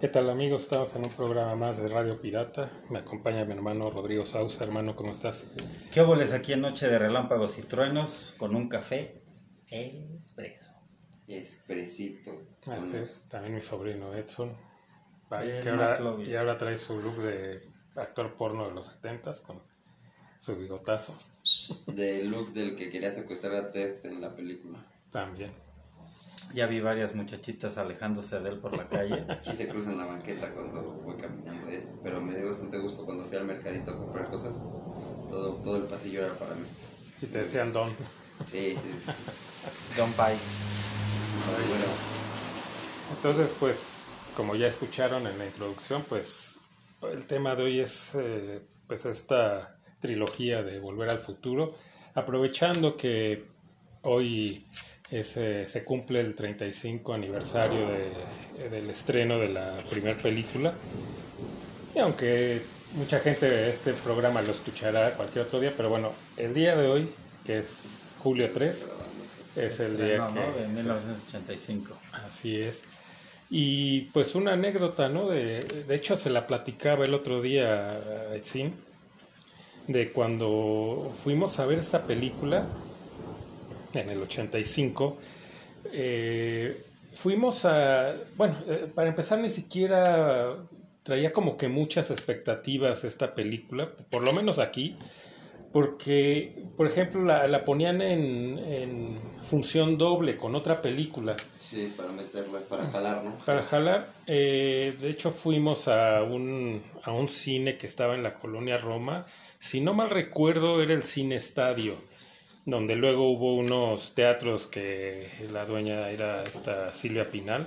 ¿Qué tal amigos? Estamos en un programa más de Radio Pirata. Me acompaña mi hermano Rodrigo Sausa. Hermano, ¿cómo estás? ¿Qué óboles aquí en Noche de Relámpagos y Truenos con un café expreso? Expresito. Así es, también mi sobrino Edson. Bien, que ahora, y ahora trae su look de actor porno de los 70 con su bigotazo Del look del que quería secuestrar a Ted en la película. también. Ya vi varias muchachitas alejándose de él por la calle. Aquí se cruza en la banqueta cuando voy caminando, ¿eh? pero me dio bastante gusto cuando fui al mercadito a comprar cosas. Todo, todo el pasillo era para mí. Y te decían Don. Sí, sí, sí. Ay, bueno, Entonces, pues, como ya escucharon en la introducción, pues el tema de hoy es eh, pues esta trilogía de Volver al Futuro, aprovechando que hoy eh, se cumple el 35 aniversario de- del estreno de la primera película, y aunque mucha gente de este programa lo escuchará cualquier otro día, pero bueno, el día de hoy, que es julio 3, es el día que... ¿no? De se- 1985. Así es. Y pues una anécdota, ¿no? De, de hecho se la platicaba el otro día a Etzin, de cuando fuimos a ver esta película en el 85. eh, fuimos a, bueno, eh, para empezar ni siquiera traía como que muchas expectativas esta película, por lo menos aquí, porque, por ejemplo, la, la ponían en, en función doble con otra película. sí, para meterla, para jalar, ¿no? Para jalar, eh, de hecho fuimos a un, a un cine que estaba en la colonia Roma. Si no mal recuerdo, era el Cine Estadio, donde luego hubo unos teatros que la dueña era esta Silvia Pinal.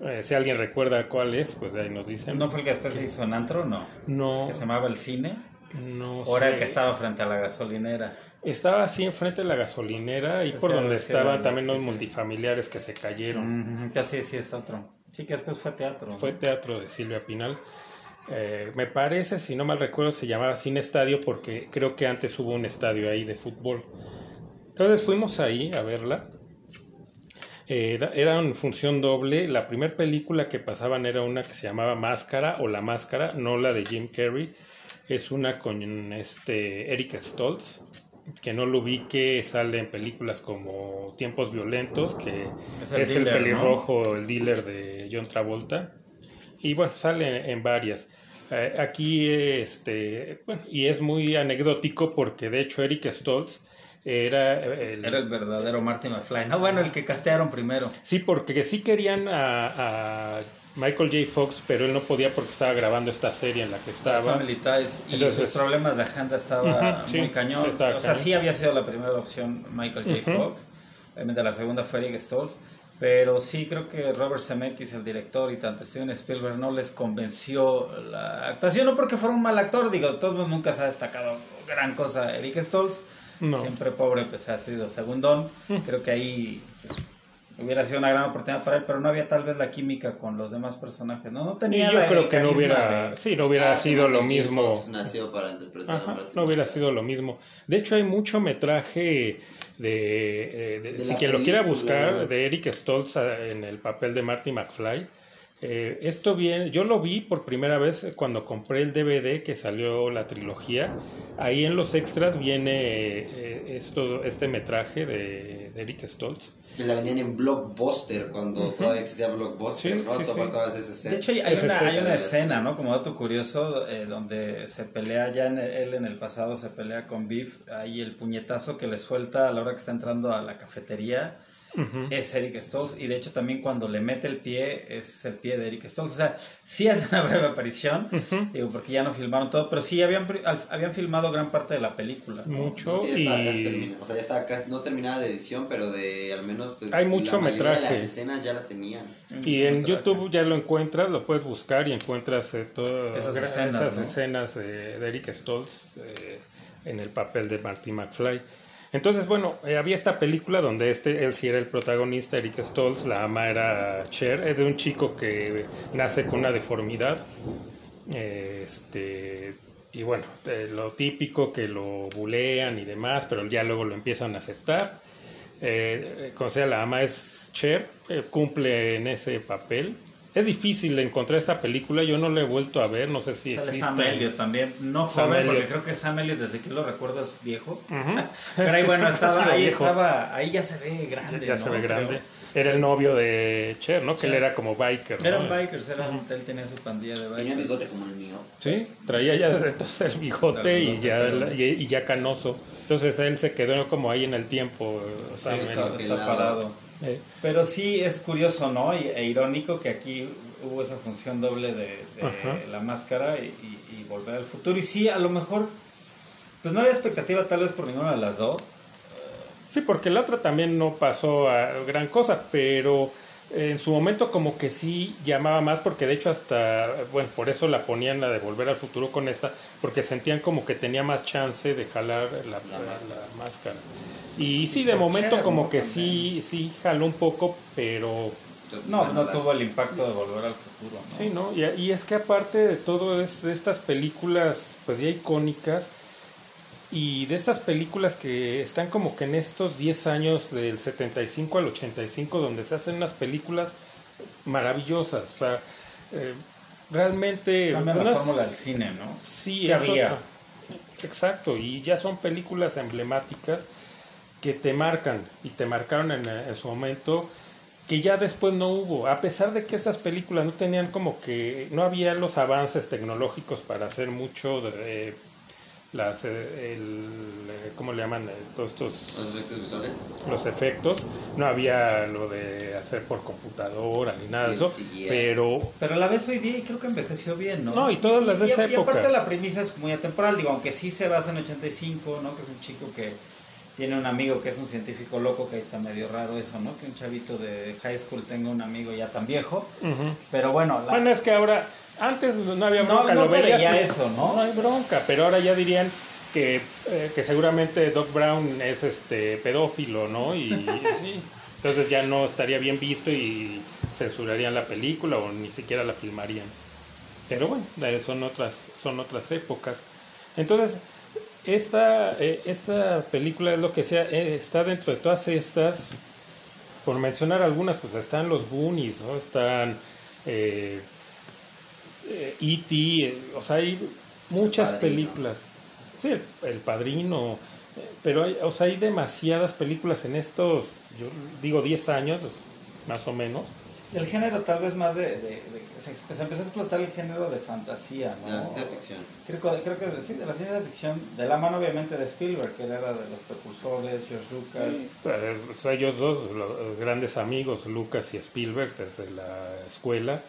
Eh, si alguien recuerda cuál es, pues ahí nos dicen. ¿No fue el que después se hizo en antro? No. no, ¿Que se llamaba El Cine? no ¿O era el que estaba frente a la gasolinera? Estaba así enfrente de la gasolinera y Ese por donde estaban también sí, los sí. multifamiliares que se cayeron. Sí, sí es otro. Sí, que después fue teatro. Fue teatro de Silvia Pinal. Eh, me parece, si no mal recuerdo, se llamaba Cine Estadio porque creo que antes hubo un estadio ahí de fútbol. Entonces fuimos ahí a verla. Eh, era- en función doble. La primera película que pasaban era una que se llamaba Máscara o La Máscara, no la de Jim Carrey. Es una con este Eric Stoltz, que no lo ubique, sale en películas como Tiempos Violentos, que Es es el el, dealer, ¿no? pelirrojo, el dealer de John Travolta. Y bueno, sale en varias. Eh, aquí, este, bueno, y es muy anecdótico porque de hecho Eric Stoltz era el, Era el verdadero Marty McFly. No, bueno, el que castearon primero. Sí, porque sí querían a, a Michael J. Fox, pero él no podía porque estaba grabando esta serie en la que estaba. Family Ties y Entonces- sus problemas de agenda estaba muy cañón. sí, estaba o sea, cañón. sí había sido la primera opción Michael J. Ujú. Fox. Obviamente la segunda fue Eric Stoltz. Pero sí creo que Robert Zemeckis, el director, y tanto Steven Spielberg no les convenció la actuación. No porque fuera un mal actor, digo, de todos modos nunca se ha destacado gran cosa Eric Stoltz. No. Siempre pobre, pues ha sido segundón. Creo que ahí pues, hubiera sido una gran oportunidad para él, pero no había tal vez la química con los demás personajes. No, no Y tenía yo la- creo que no hubiera, de- sí, no hubiera Ah, sido lo mismo. Fox nació para interpretar Ajá, no hubiera sido lo mismo. De hecho, hay mucho metraje de, eh, de- De si quien lo quiera buscar, de Eric Stoltz eh, en el papel de Marty McFly. Eh, esto bien, yo lo vi por primera vez cuando compré el DVD que salió la trilogía. Ahí en los extras viene eh, esto, este metraje de, de Eric Stoltz. Que la vendían en Blockbuster cuando todavía existía Blockbuster, Sí, ¿no? sí, sí. De hecho, hay, hay una, escena hay una escena. ¿no? Como dato curioso, eh, donde se pelea ya en el- él en el pasado, se pelea con Beef. Ahí el puñetazo que le suelta a la hora que está entrando a la cafetería es Eric Stoltz. Y de hecho, también cuando le mete el pie, es el pie de Eric Stoltz. O sea, sí es una breve aparición, digo, porque ya no filmaron todo, pero sí habían, habían filmado gran parte de la película. ¿no? Mucho No, sí, ya estaba casi y terminada. O sea, ya estaba casi, no terminada de edición, pero de al menos. de- Hay mucho la mayoría de metraje. las escenas ya las tenían. Y en Metraje. YouTube ya lo encuentras, lo puedes buscar y encuentras eh, todas Esas escenas, esas ¿no? escenas de, de Eric Stoltz eh, en el papel de Marty McFly. Entonces, bueno, eh, había esta película donde este, él sí era el protagonista, Eric Stoltz, la ama era Cher, es de un chico que nace con una deformidad. este, y bueno, eh, lo típico que lo bulean y demás, pero ya luego lo empiezan a aceptar. Eh, como sea, la ama es Cher, cumple en ese papel. Es difícil encontrar esta película, yo no la he vuelto a ver, no sé si Sale existe. Sam Elliott también, no Sam joven, porque creo que Sam Elliott desde que lo recuerdo es viejo. Pero ahí bueno, estaba, ahí viejo. estaba, ahí ya se ve grande. Ya ¿no? se ve grande. Creo. Era el novio de Cher, ¿no? Que él era como biker. ¿no? Eran bikers, eran, él tenía su pandilla de Tenía bikers. bigote como el mío. Sí, traía ya desde entonces el bigote y ya, y, y ya canoso. Entonces él se quedó como ahí en el tiempo. Sí, Sam está, Elliott. está parado. Eh, Pero sí es curioso, ¿no? E irónico que aquí hubo esa función doble de, la máscara y, y- y volver al futuro. Y sí, a lo mejor, pues no había expectativa tal vez por ninguna de las dos. Sí, porque la otra también no pasó a gran cosa, pero en su momento como que sí llamaba más, porque de hecho hasta, bueno, por eso la ponían la de Volver al Futuro con esta, porque sentían como que tenía más chance de jalar la, La máscara. la máscara. Y sí, de momento como que sí, sí jaló un poco, pero No, no tuvo el impacto de volver al futuro, ¿no? Sí, ¿no? Y, y es que aparte de todo es de estas películas pues ya icónicas y de estas películas que están como que en estos 10 años del 75 al 85 donde se hacen unas películas maravillosas, o sea, eh, realmente Cambia la unas- fórmula del cine, ¿no? Sí, es había. otra. Exacto, y ya son películas emblemáticas que te marcan y te marcaron en, en su momento que ya después no hubo, a pesar de que estas películas no tenían como que, no había los avances tecnológicos para hacer mucho de eh, las, eh, el, eh, ¿cómo le llaman? Eh, Todos estos, Los efectos visuales. los efectos, no había lo de hacer por computadora ni nada de eso, sí, pero Pero la ves hoy día y creo que envejeció bien, ¿no? No, y todas las de y- esa y época. aparte la premisa es muy atemporal, digo, aunque sí se basa en 85, ¿no? Que es un chico que tiene un amigo que es un científico loco, que ahí está medio raro eso, ¿no? Que un chavito de high school tenga un amigo ya tan viejo. Pero bueno, la- Bueno, es que ahora, antes no había No, bronca, no lo se veías veía eso, ¿no? No hay bronca, pero ahora ya dirían que, eh, que seguramente Doc Brown es este pedófilo, ¿no? Y sí, entonces ya no estaría bien visto y censurarían la película o ni siquiera la filmarían. Pero bueno, son otras, son otras épocas. Entonces, esta, eh, esta película es lo que sea, eh, está dentro de todas estas, por mencionar algunas, pues están los Goonies, ¿no? Están eh, E.T., eh, o sea, hay muchas películas. Sí, el, El Padrino, pero hay, o sea, hay demasiadas películas en estos, yo digo 10 años, más o menos. El género tal vez más de... de- de- se, se empezó a explotar el género de fantasía, De ¿no? la ciencia ficción. Creo, que- creo que sí, de la ciencia ficción, de la mano obviamente de Spielberg, que él era de los precursores, George Lucas. Eh, o sea, ellos dos, los grandes amigos, Lucas y Spielberg, desde la escuela,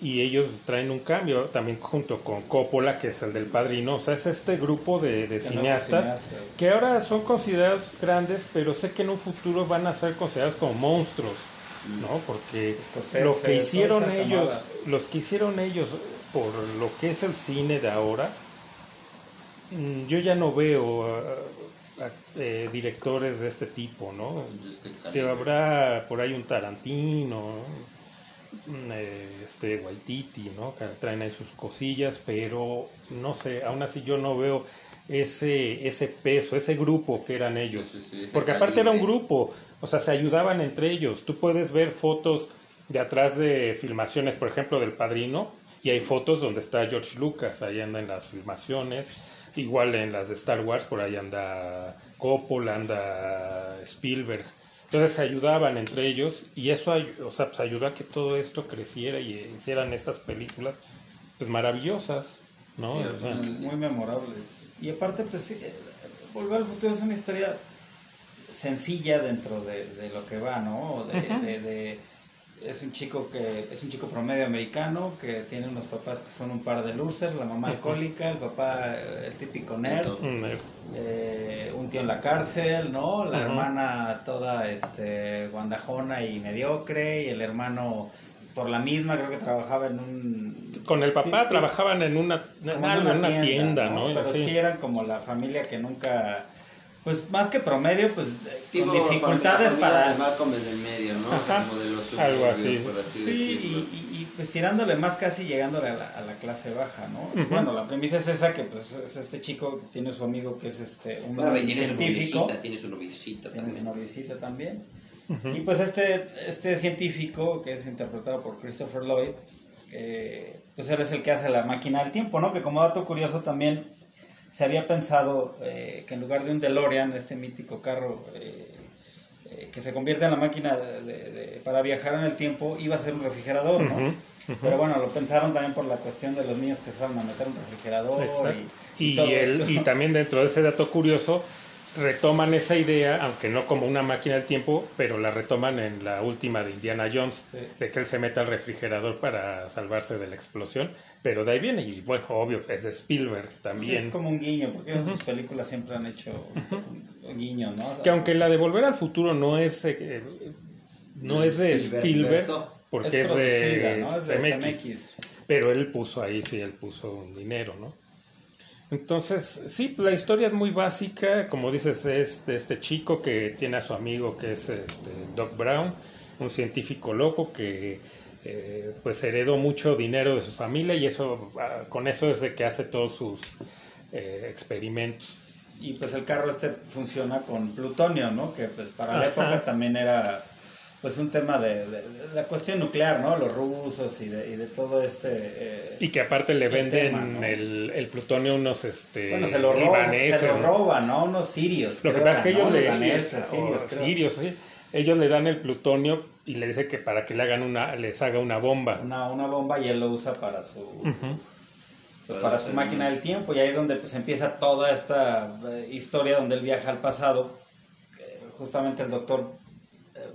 y ellos traen un cambio también junto con Coppola, que es el del padrino. O sea, es este grupo de, de cineastas. que ahora son considerados grandes, pero sé que en un futuro van a ser considerados como monstruos, ¿no? Porque lo que hicieron ellos, camada. los que hicieron ellos por lo que es el cine de ahora, mm, yo ya no veo eh, directores de este tipo, ¿no? Este Que habrá por ahí un Tarantino, ¿no? Mm, eh, este Waititi, ¿no? Que traen ahí sus cosillas, pero no sé, aún así yo no veo ese ese peso, ese grupo que eran ellos. Sí, sí, sí, ese Porque aparte era un grupo, o sea, se ayudaban entre ellos. Tú puedes ver fotos de atrás de filmaciones, por ejemplo, del Padrino, y hay fotos donde está George Lucas, ahí anda en las filmaciones. Igual en las de Star Wars, por ahí anda Coppola, anda Spielberg. Entonces se ayudaban entre ellos y eso o sea, pues ayudó a que todo esto creciera y hicieran estas películas pues maravillosas, ¿no? Sí, O sea, al final- muy memorables. Y aparte, pues sí, eh, Volver al futuro es una historia sencilla dentro de, de lo que va, ¿no? De, Ujú. de- de- es un chico que es un chico promedio americano que tiene unos papás que son un par de losers, la mamá alcohólica, el papá eh, el típico nerd, eh, eh, un tío en la cárcel, ¿no? La hermana toda este guandajona y mediocre y el hermano por la misma creo que trabajaba en un con el papá Sí, sí. trabajaban en una, en como una tienda, ¿no? Pero Sí. sí eran como la familia que nunca, pues más que promedio, pues eh, Tipo con dificultades familia para... de Malcolm el del medio, ¿no? O sea, Ajá, como de los algo así. por así Sí, y, decirlo. y- y, pues tirándole más casi llegándole a la, a la clase baja, ¿no? Bueno, la premisa es esa, que pues es este chico que tiene su amigo que es este un Bueno, tiene su científico, noviecita, tiene su noviecita tiene su también. noviecita también. Y pues este, este científico, que es interpretado por Christopher Lloyd, eh, pues él es el que hace la máquina del tiempo, ¿no? Que como dato curioso también se había pensado eh, que en lugar de un DeLorean, este mítico carro eh, que se convierte en la máquina para viajar en el tiempo, iba a ser un refrigerador, ¿no? Pero bueno, lo pensaron también por la cuestión de los niños que fueron a meter un refrigerador. Y, y, y, también dentro de ese dato curioso, retoman esa idea, aunque no como una máquina del tiempo, pero la retoman en la última de Indiana Jones, de que él se mete al refrigerador para salvarse de la explosión. Pero de ahí viene, y bueno, obvio, es de Spielberg también. es como un guiño, porque sus películas siempre han hecho un guiño, ¿no? que aunque la de Volver al Futuro no es, eh, no es de Spielberg, porque es, de, CMX. Pero él puso ahí, sí, él puso un dinero, ¿no? Entonces, sí, la historia es muy básica, como dices, es de este chico que tiene a su amigo que es este, Doc Brown, un científico loco que eh, pues heredó mucho dinero de su familia y eso ah, con eso es de que hace todos sus eh, experimentos. Y pues el carro este funciona con plutonio, ¿no? Que pues para la época también era pues un tema de, la cuestión nuclear, ¿no? Los rusos y de, y de todo este... Eh, y que aparte le venden el, el, plutonio unos este, bueno, se lo roban, se lo roban, ¿no? Unos sirios. Lo que pasa es que ellos le... sirios, sí. Ellos le dan el plutonio y le dice que para que le hagan una, les haga una bomba. Una, una bomba y él lo usa para su... Pues para su máquina del tiempo y ahí es donde pues empieza toda esta eh, historia donde él viaja al pasado. Justamente el doctor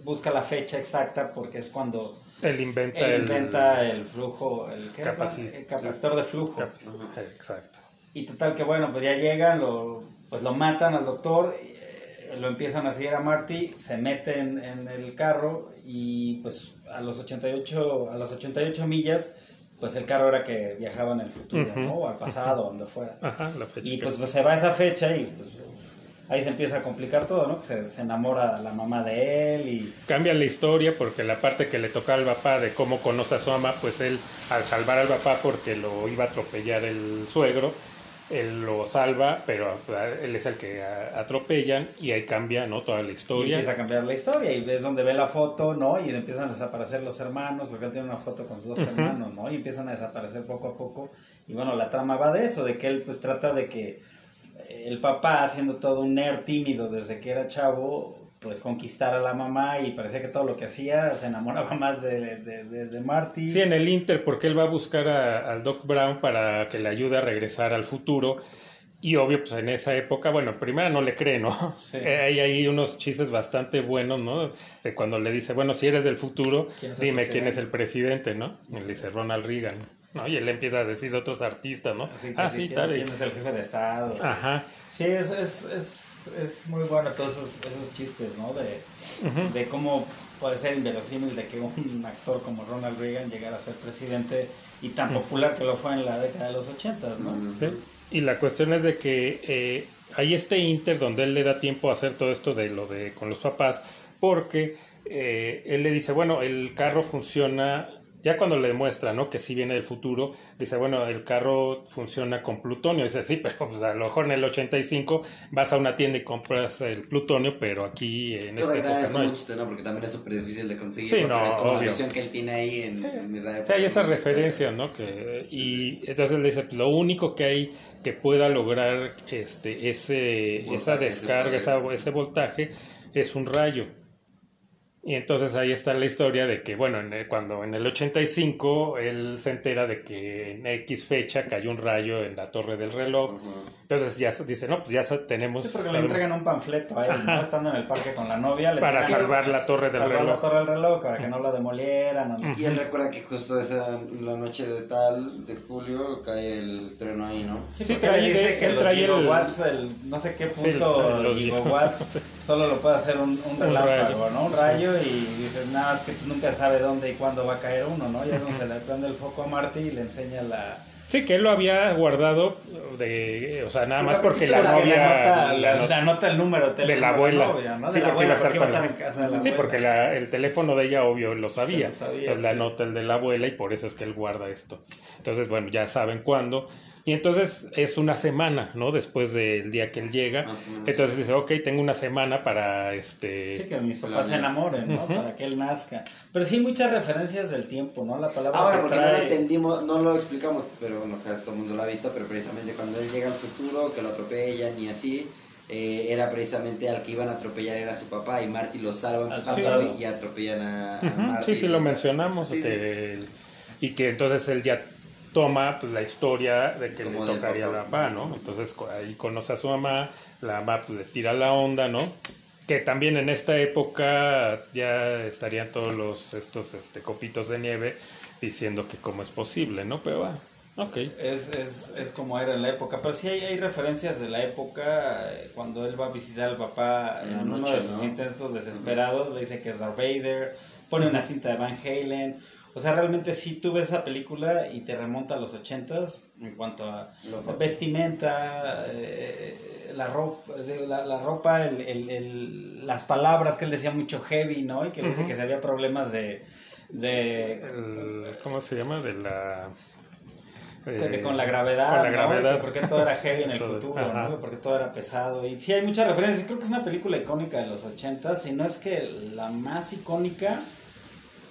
busca la fecha exacta porque es cuando él inventa, el, flujo, el, capacitor de flujo. Exacto. Y total que bueno, pues ya llegan, lo, pues lo matan al doctor, eh, lo empiezan a seguir a Marty, se meten en el carro y pues a los 88, a las 88 millas pues el carro era que viajaba en el futuro, ¿no? O al pasado, donde fuera. y pues, pues, se va a esa fecha y pues ahí se empieza a complicar todo, ¿no? Se, se enamora la mamá de él y... Cambia la historia porque la parte que le toca al papá de cómo conoce a su mamá, pues él al salvar al papá porque lo iba a atropellar el suegro, él lo salva, pero él es el que atropellan y ahí cambia, ¿no? Toda la historia. Y empieza a cambiar la historia y ves donde ve la foto, ¿no? Y empiezan a desaparecer los hermanos, porque él tiene una foto con sus dos hermanos, ¿no? Y empiezan a desaparecer poco a poco. Y bueno, la trama va de eso, de que él pues trata de que el papá, siendo todo un nerd tímido desde que era chavo, pues conquistar a la mamá y parecía que todo lo que hacía se enamoraba más de, de, Marty. Sí, en el Inter, porque él va a buscar al Doc Brown para que le ayude a regresar al futuro. Y obvio, pues en esa época, bueno, primero no le cree, ¿no? Hay ahí unos chistes bastante buenos, ¿no? De cuando le dice, bueno, si eres del futuro, dime quién es el presidente, ¿no? Y le dice Ronald Reagan. ¿No? Y él empieza a decir otros artistas, ¿no? ah, sí, tal. ¿Quién es el jefe de Estado? Ajá. Sí, es, es, es, es muy bueno todos esos, esos chistes, ¿no? De, de cómo puede ser inverosímil de que un actor como Ronald Reagan llegara a ser presidente y tan popular que lo fue en la década de los ochentas, ¿no? Sí. Y la cuestión es de que eh, hay este inter donde él le da tiempo a hacer todo esto de lo de con los papás, porque eh, él le dice, bueno, el carro funciona ya cuando le demuestra, ¿no? Que sí viene del futuro, dice, bueno, el carro funciona con plutonio. Dice, sí, pero pues a lo mejor en el 85 vas a una tienda y compras el plutonio, pero aquí en esta época no hay. Chiste, ¿no? Porque también es súper difícil de conseguir. Sí, no, es como la versión que él tiene ahí en, esa época. Sí, hay esa referencia, ¿no? Que, y entonces le dice, pues, lo único que hay que pueda lograr este ese esa descarga, ese voltaje es un rayo. Y entonces ahí está la historia de que, bueno, en cuando en el 85 él se entera de que en X fecha cayó un rayo en la torre del reloj. Entonces ya dice, no, pues ya tenemos... Sí, porque le entregan un panfleto a él, ¿no? Estando en el parque con la novia. para salvar la torre del reloj. la torre del reloj, para que no la demolieran. Y él recuerda que justo esa, la noche de tal, de julio, cae el tren ahí, ¿no? Sí, sí trae, dice que él trae gigawatts, el... no sé qué punto los gigawatts, solo lo puede hacer un, un relámpago, ¿no? Un rayo y dices, nada, es que nunca sabe dónde y cuándo va a caer uno, ¿no? Ya se le prende el foco a Marty y le enseña la... Sí, que él lo había guardado de, o sea, nada más porque la novia la, anota el número de la abuela, sí, porque iba a estar, en casa de Sí, porque el teléfono de ella obvio lo sabía, entonces la anota el de la abuela y por eso es que él guarda esto. Entonces, bueno, ya saben cuándo Y entonces es una semana, ¿no? Después del día que él llega. Entonces dice, ok, tengo una semana para este... Sí, que mis papás se enamoren, ¿no? Para que él nazca. Pero sí hay muchas referencias del tiempo, ¿no? La palabra Ahora, porque no lo entendimos, no lo explicamos, pero bueno, casi todo el mundo lo ha visto, pero precisamente cuando él llega al futuro, que lo atropellan y así, eh, era precisamente al que iban a atropellar era su papá y Marty lo salvan y atropellan a, Marty. Sí, sí, lo mencionamos. y que entonces él ya toma pues, la historia de que le tocaría a la papá, ¿no? Entonces ahí conoce a su mamá, la mamá pues, le tira la onda, ¿no? Que también en esta época ya estarían todos los estos este, copitos de nieve diciendo que cómo es posible, ¿no? Pero va. Okay. Es, es, es, como era en la época. Pero sí hay, hay referencias de la época. Eh, cuando él va a visitar al papá en, uno de sus intentos desesperados, le dice que es Darth Vader. Pone una cinta de Van Halen. O sea, realmente sí tú ves esa película y te remonta a los ochentas en cuanto a vestimenta, eh, la ropa, la, ropa el, el, las palabras que él decía mucho heavy, ¿no? Y que le dice que se había problemas de... de ¿Cómo se llama? De la... Eh, con la gravedad, con la gravedad. porque todo era heavy en el futuro, ¿no? porque todo era pesado. Y sí, hay muchas referencias. Creo que es una película icónica de los ochentas, si no es que la más icónica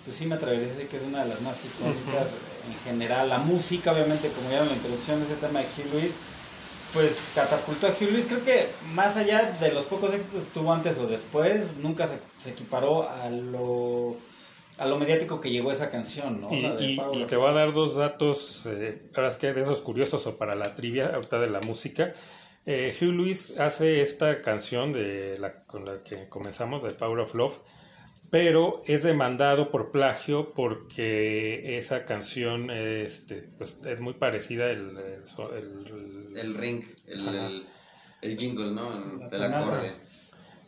pues sí me atrevería a decir que es una de las más icónicas en general. La música, obviamente, como ya en la introducción de ese tema de Hugh Lewis, pues catapultó a Hugh Lewis. Creo que más allá de los pocos éxitos que tuvo antes o después, nunca se, equiparó a lo a lo mediático que llegó esa canción, ¿no? Y, te voy a dar dos datos, eh, ahora es que de esos curiosos o para la trivia ahorita de la música. Eh, Hugh Lewis hace esta canción de la, con la que comenzamos, de Power of Love, pero es demandado por plagio porque esa canción este, pues, es muy parecida el, el, ring, el, jingle, ¿no? El, acorde.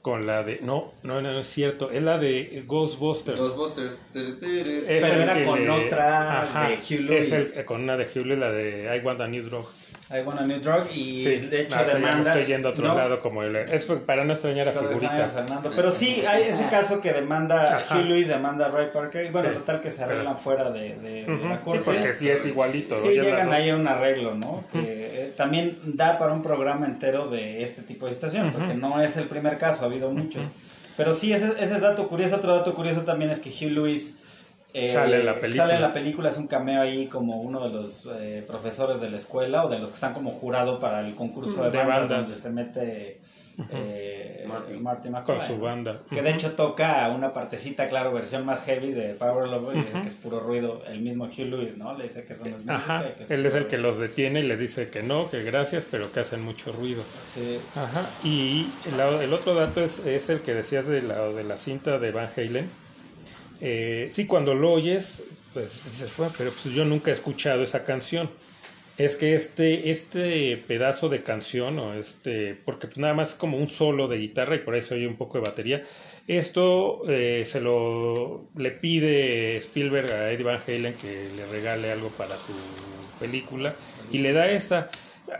Con la de. No, no, no, es cierto. Es la de Ghostbusters. Ghostbusters. Es Pero era con otra de Hugh Lewis. Es con una de Hugh Lewis, la de I Want a New Drug. I Want a New Drug y de hecho demanda. estoy yendo a otro lado como el, es para no extrañar a figurita. Fernando. Pero sí hay ese caso que demanda Hugh Lewis demanda a Ray Parker y bueno total que se arreglan fuera de, de, la corte. Sí, porque sí es igualito. Sí llegan ahí a un arreglo, ¿no? Que eh, también da para un programa entero de este tipo de situaciones porque no es el primer caso, ha habido muchos. Pero sí ese, ese es dato curioso. Otro dato curioso también es que Hugh Lewis eh, sale en la película. Sale en la película, es un cameo ahí como uno de los eh, profesores de la escuela o de los que están como jurado para el concurso de, bandas, donde se mete eh, Martin. Con su banda. Que de hecho toca una partecita, claro, versión más heavy de Power Love y dice que es puro ruido. El mismo Hugh Lewis, ¿no? Le dice que son los Ajá. Él es el que los detiene y les dice que no, que gracias, pero que hacen mucho ruido. Sí. Ajá. Y el, el otro dato es, es, el que decías de la, de la cinta de Van Halen eh, sí, cuando lo oyes, pues dices, bueno, pero pues yo nunca he escuchado esa canción. Es que este, este pedazo de canción, o este, porque pues nada más es como un solo de guitarra y por eso oye un poco de batería. Esto eh, se lo le pide Spielberg a Eddie Van Halen que le regale algo para su película y le da esta.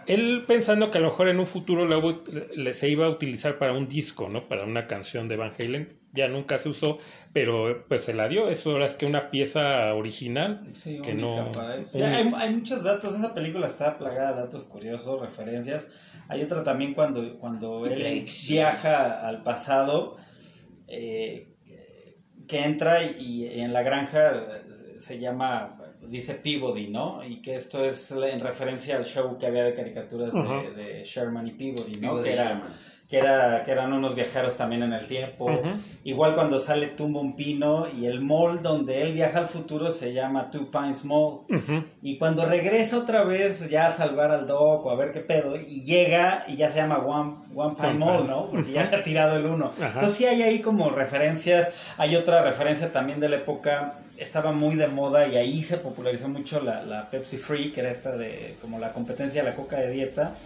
Él pensando que a lo mejor en un futuro le, se iba a utilizar para un disco, ¿no? Para una canción de Van Halen, ya nunca se usó, pero pues se la dio. Eso ahora es que una pieza original que no. hay, muchos datos. Esa película está plagada de datos curiosos, referencias. Hay otra también cuando, cuando él viaja al pasado. Eh, que entra y, en la granja se llama dice Peabody, ¿no? Y que esto es en referencia al show que había de caricaturas de, Sherman y Peabody, ¿no? que era que, era, que eran unos viajeros también en el tiempo. Igual cuando sale Tumbo un Pino y el mall donde él viaja al futuro se llama Two Pines Mall. Y cuando regresa otra vez ya a salvar al Doc o a ver qué pedo, y llega y ya se llama One, One Pine Mall, ¿no? Porque ya ha tirado el uno. Entonces sí hay ahí como referencias. Hay otra referencia también de la época estaba muy de moda y ahí se popularizó mucho la, la, Pepsi Free, que era esta de como la competencia de la coca de dieta.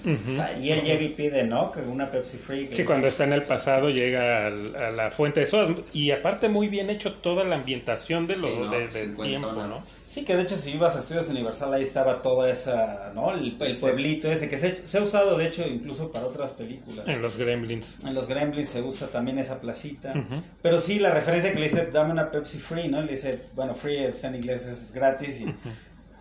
Y él llega y pide, ¿no? Que una Pepsi Free. sí, cuando está en el pasado llega a la fuente de sodas. Y aparte muy bien hecho toda la ambientación de los, del tiempo, ¿no? Sí, que de hecho si ibas a Estudios Universal ahí estaba toda esa, ¿no? El, pueblito ese que se, se, ha usado de hecho incluso para otras películas. En los Gremlins. En los Gremlins se usa también esa placita. Pero sí, la referencia que le dice, dame una Pepsi Free, ¿no? Le dice, bueno, free es en inglés es gratis y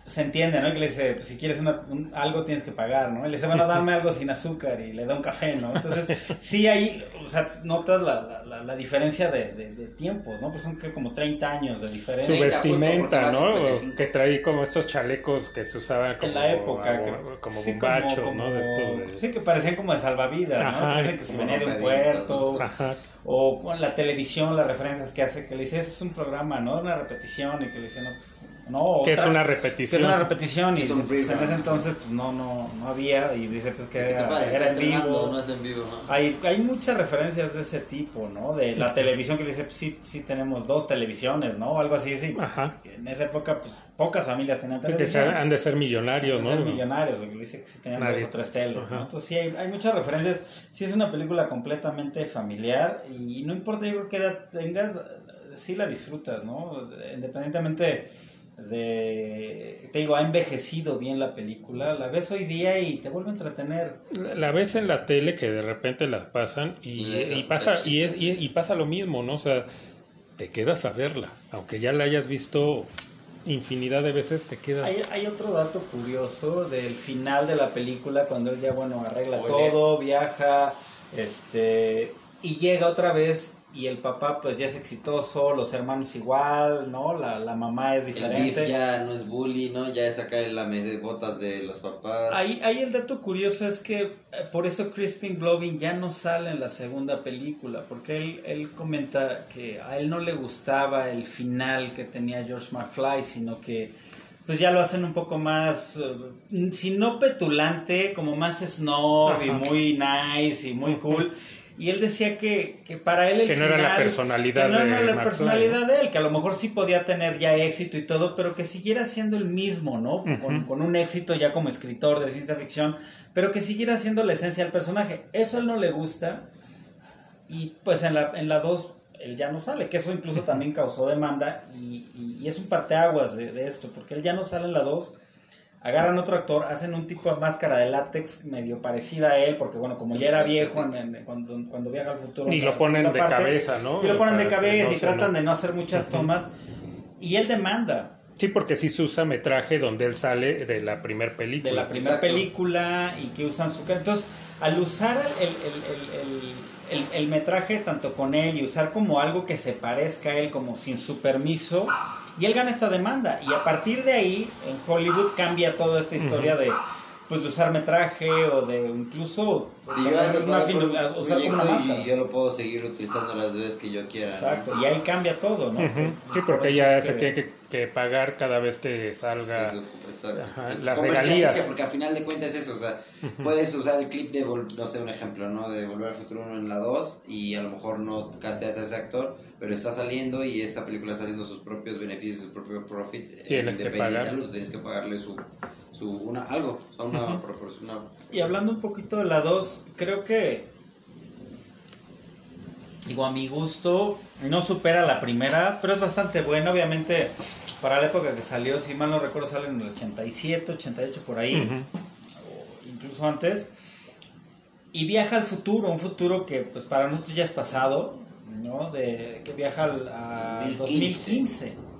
se entiende, ¿no? Que le dice, pues si quieres una, algo tienes que pagar, ¿no? Y le dice, bueno, dame algo sin azúcar y le da un café, ¿no? Entonces, sí ahí, o sea, notas la, la, la diferencia de, de, tiempos, ¿no? Pues son que como 30 años de diferencia. Su vestimenta, ¿no? Que trae como estos chalecos que se usaban como... En la época. como sí, ¿no? Sí, que parecían como de salvavidas, ¿no? Que que se venía de un puerto. Ajá o con la televisión, las referencias que hace, que le dice, es un programa, ¿no? Una repetición, y que le dice, no, no, que es una repetición. Que es una repetición y pues, en ese entonces pues, no, no, no había y dice pues que era, en vivo. No es en vivo hay, hay muchas referencias de ese tipo, ¿no? De la televisión que le dice pues sí, sí tenemos dos televisiones, ¿no? Algo así, sí. Ajá. En esa época pues pocas familias tenían televisión. que han de ser millonarios, ¿no? ser millonarios, porque le dice que sí tenían dos o tres teles, ¿no? Entonces sí hay, hay muchas referencias. Sí es una película completamente familiar y no importa yo creo que edad tengas, sí la disfrutas, ¿no? Independientemente de te digo ha envejecido bien la película la ves hoy día y te vuelve a entretener. La, ves en la tele que de repente la pasan y, pasa y, es, y, pasa lo mismo no o sea te quedas a verla aunque ya la hayas visto infinidad de veces te quedas. Hay, hay otro dato curioso del final de la película cuando él ya bueno arregla todo viaja este y llega otra vez y el papá pues ya es exitoso, los hermanos igual, ¿no? La, la mamá es diferente. El ya no es bully, ¿no? Ya es acá en la mesa de botas de los papás. Ahí, ahí el dato curioso es que eh, por eso Crispin Glover ya no sale en la segunda película, porque él, él comenta que a él no le gustaba el final que tenía George McFly, sino que pues ya lo hacen un poco más, eh, si no petulante, como más snob y muy nice y muy cool. Y él decía que, que para él el que no era la personalidad que no era la personalidad de él, que a lo mejor sí podía tener ya éxito y todo, pero que siguiera siendo el mismo, ¿no? con, con, un éxito ya como escritor de ciencia ficción, pero que siguiera siendo la esencia del personaje. Eso a él no le gusta. Y pues en la, en la 2 él ya no sale, que eso incluso también causó demanda y, y, es un parteaguas de, de, esto, porque él ya no sale en la 2 agarran otro actor, hacen un tipo de máscara de látex medio parecida a él, porque bueno, como ya era viejo cuando, cuando viaja al futuro. Y lo ponen de cabeza, ¿no? Y lo ponen de cabeza y tratan de no hacer muchas tomas. Y él demanda. Sí, porque sí se usa metraje donde él sale de la primera película. De la primera película y que usan su... Entonces, al usar el, el, el, el, metraje tanto con él y usar como algo que se parezca a él como sin su permiso y él gana esta demanda. Y a partir de ahí, en Hollywood cambia toda esta historia de pues de usar metraje o de incluso y yo una usar una y yo lo puedo seguir utilizando las veces que yo quiera. Exacto, y ahí cambia todo, ¿no? Sí, porque ya se tiene que, que, pagar cada vez que salga las regalías. Porque al final de cuentas es eso, o sea, puedes usar el clip de, no sé, un ejemplo, ¿no? De Volver al Futuro 1 en la 2 y a lo mejor no casteas a ese actor, pero está saliendo y esa película está haciendo sus propios beneficios, su propio profit. Tienes que pagar. Tienes que pagarle su una, algo, una proporción. Y hablando un poquito de la 2, creo que, digo, a mi gusto, no supera la primera, pero es bastante buena, obviamente, para la época que salió, si mal no recuerdo, sale en el 87, 88 por ahí, o incluso antes. Y viaja al futuro, un futuro que pues para nosotros ya es pasado, ¿no? De, que viaja al, a 2015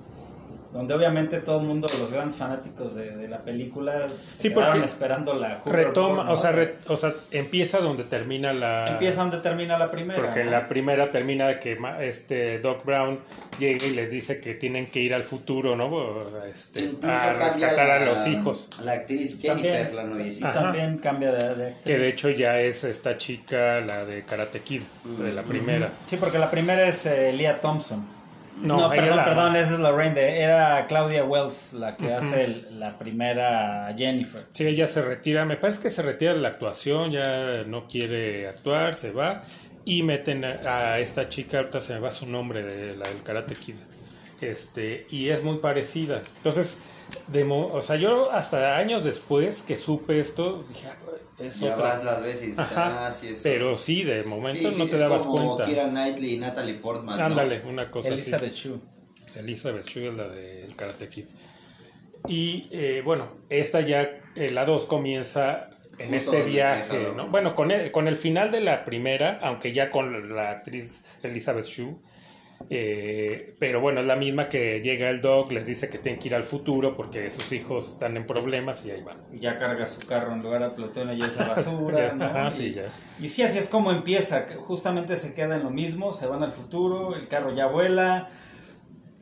donde obviamente todo el mundo, los grandes fanáticos de, la película, se quedaron esperando la retoma, o, sea, o sea, empieza donde termina la empieza donde termina la primera, porque la primera termina de que este Doc Brown llega y les dice que tienen que ir al futuro, ¿no? Este, a rescatar a los hijos. La actriz Jennifer, también, la noviecita. También cambia de, actriz. Que de hecho ya es esta chica, la de Karate Kid, de la primera. Sí, porque la primera es eh, Leah Thompson. No, perdón, perdón, esa es Lorraine. De, era Claudia Wells la que hace la primera Jennifer. Sí, ella se retira. Me parece que se retira de la actuación, ya no quiere actuar, se va. Y meten a, esta chica, ahorita se me va su nombre, de la del Karate Kid. Este, y es muy parecida. Entonces, de, o sea, yo hasta años después que supe esto, dije, ya vas las veces y dices, ah, sí, Pero sí, de momento no te dabas como cuenta. Kira Knightley y Natalie Portman. Ándale, una cosa Elizabeth así. Shue. Elizabeth Shue es la del Karate Kid. Y eh, bueno, esta ya, eh, la 2 comienza en este viaje, ¿no? Bueno, con el, con el final de la primera, aunque ya con la actriz Elizabeth Shue, Eh, pero bueno, es la misma que llega el Doc, les dice que tienen que ir al futuro porque sus hijos están en problemas y ahí van. Ya carga su carro en lugar de Plutón y usa basura. Ya, ¿no? ajá, y, sí, ya. y sí, así es como empieza. Justamente se queda en lo mismo, se van al futuro, el carro ya vuela.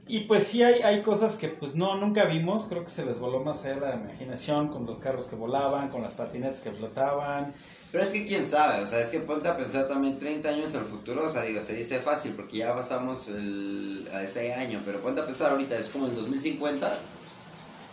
Y pues sí hay, hay cosas que pues no, nunca vimos. Creo que se les voló más allá la imaginación con los carros que volaban, con las patinetas que flotaban. Pero es que quién sabe, o sea, es que ponte a pensar también 30 años al futuro, o sea, digo, se dice fácil porque ya pasamos el, a ese año, pero ponte a pensar ahorita, es como el 2050,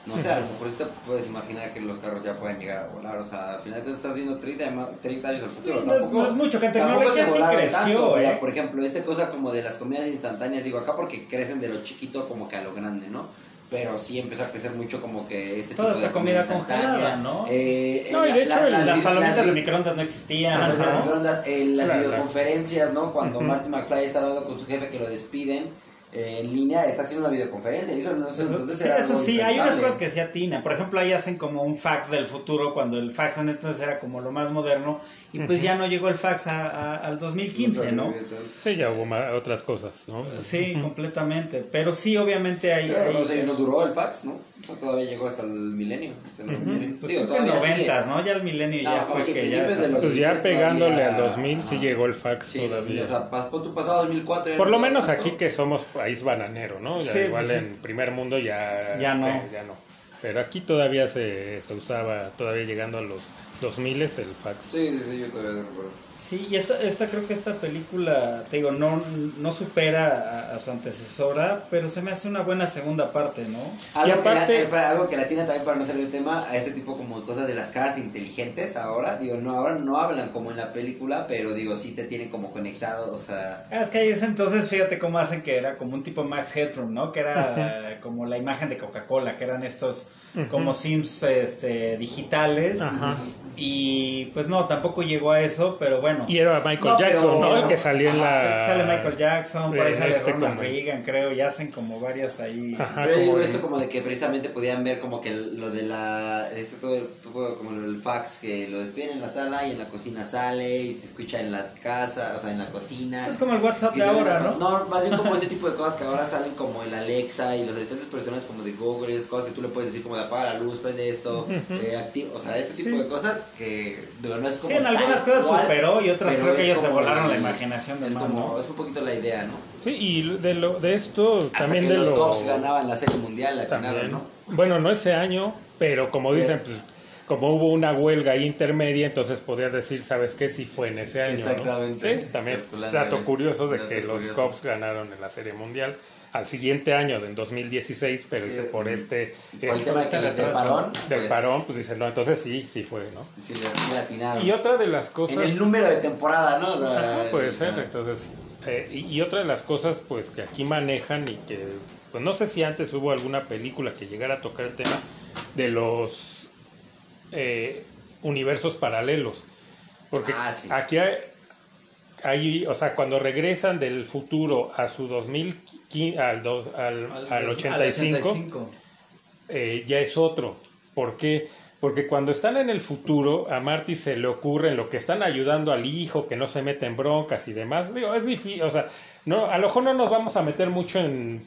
no sé, a lo mejor te puedes imaginar que los carros ya puedan llegar a volar, o sea, al final te estás viendo 30, ma- 30 años al futuro, Sí, no es- tampoco, no es mucho, que en tecnología se sí creció, tanto, ¿eh? por ejemplo, esta cosa como de las comidas instantáneas, digo, acá porque crecen de lo chiquito como que a lo grande, ¿no? Pero sí empezó a crecer mucho como que este Toda tipo de esta comida instantánea. congelada, ¿no? Eh, No, y la- de hecho la- Las, vi- palomitas las de microondas no las existían. microondas, eh, las Claro, videoconferencias, ¿no? Cuando Ujú. Marty McFly está hablando con su jefe que lo despiden eh, en línea, está haciendo una videoconferencia. Y eso no sé, entonces sí, era eso sí, hay unas cosas que se atinan. Por ejemplo, ahí hacen como un fax del futuro, cuando el fax en entonces era como lo más moderno, y pues ya no llegó el fax a- a- al 2015, ¿no? Sí, ya hubo otras cosas, ¿no? Sí, completamente. Pero sí, obviamente hay... Pero hay- no sé, no duró el fax, ¿no? O sea, todavía llegó hasta el milenio. hasta el milenio. pues Digo, todavía noventas, ¿no? Ya el milenio No, ya fue si que ya... Pues ya pegándole todavía- al 2000 sí Ajá. llegó el fax Sí, todavía. o sea, pa- tu pasado 2004. ya Por lo menos aquí que somos país bananero, ¿no? Ya Sí, igual pues sí. en primer mundo ya, Ya no. ya no. Pero aquí todavía se, se usaba, todavía llegando a los 2000 el fax. Sí, sí, sí, yo todavía recuerdo. Sí, y esta, esta creo que esta película, te digo, no, no supera a, a su antecesora, pero se me hace una buena segunda parte, ¿no? Algo, Y aparte- que la, eh, para- algo que la tiene también para no salir del tema, a este tipo como de cosas de las caras inteligentes ahora, digo, no, ahora no hablan como en la película, pero digo, sí te tienen como conectado, o sea, Ah, Es que ahí es entonces, fíjate cómo hacen que era como un tipo Max Headroom, ¿no? Que era como la imagen de Coca-Cola, que eran estos como Sims este, digitales. Ajá. Y pues no, tampoco llegó a eso, pero bueno. Y era Michael No, pero- Jackson, ¿no? El que salía en la... sale Michael Jackson, por ahí sale este Ronald como- Reagan, creo, y hacen como varias ahí. Ajá, pero yo digo esto como de que precisamente podían ver como que lo de la, este todo como el fax que lo despiden en la sala y en la cocina sale y se escucha en la casa, o sea, en la cocina. Es como el WhatsApp de ahora, ¿no? No, más bien como ese tipo de cosas que ahora salen como el Alexa y los asistentes personales como de Google, esas cosas que tú le puedes decir como de apaga la luz, prende esto, eh, activa, o sea, este tipo Sí. de cosas que digo, no es como Sí, en algunas cosas cual, superó y otras creo que ellos se volaron la imaginación de Es como, ¿no? es un poquito la idea, ¿no? Sí, y de, lo, de esto Hasta también que de los lo... Cubs ganaban la Serie Mundial, la ganaron, ¿no? Bueno, no ese año, pero como dicen, pues, como hubo una huelga intermedia, entonces podrías decir, ¿sabes qué? Si fue en ese año. ¿no? Exactamente. Sí, también la dato curioso de que los. Cubs ganaron en la Serie Mundial al siguiente año, en 2016, pero Eh, por este... Por el eh, tema de que el del parón, del pues, parón, pues dice, no, entonces sí, sí fue, ¿no? sí, sí atinaron. Y otra de las cosas... En el número de temporada, ¿no? Ajá, puede ser, entonces, eh, y, y otra de las cosas pues que aquí manejan y que, pues no sé si antes hubo alguna película que llegara a tocar el tema de los eh, universos paralelos, porque Ah, sí. aquí hay, hay, o sea, cuando regresan del futuro a su 2015, al, dos- al, al 85, eh, ya es otro. ¿Por qué? Porque cuando están en el futuro, a Marty se le ocurre en lo que están ayudando al hijo, que no se mete en broncas y demás. Digo, es difícil, o sea, no, a lo mejor no nos vamos a meter mucho en,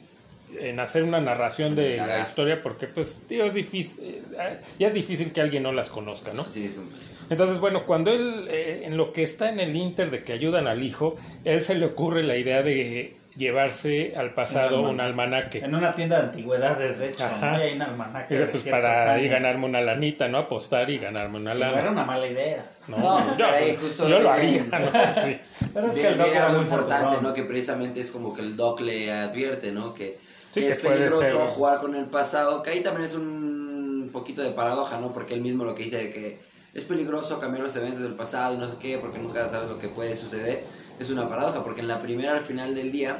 en hacer una narración de la historia, porque pues, tío, es difícil, eh, ya es difícil que alguien no las conozca, ¿no? Sí, es un- Entonces, bueno, cuando él, eh, en lo que está en el Inter de que ayudan al hijo, él se le ocurre la idea de llevarse al pasado Un un almanaque. En una tienda de antigüedades, de hecho, hay un almanaque de pues para ahí años. ganarme una lanita, ¿no? Apostar y ganarme una no era lana. una mala idea. No, No, yo, pero ahí justo yo lo haría, viene- ¿no? Sí. Pero es que el doc era algo importante. ¿no? Que precisamente es como que el doc le advierte, ¿no? Que, Sí, que que es peligroso ser. jugar con el pasado, que ahí también es un poquito de paradoja, ¿no? Porque él mismo lo que dice de que es peligroso cambiar los eventos del pasado y no sé qué, porque nunca sabes lo que puede suceder, es una paradoja, porque en la primera al final del día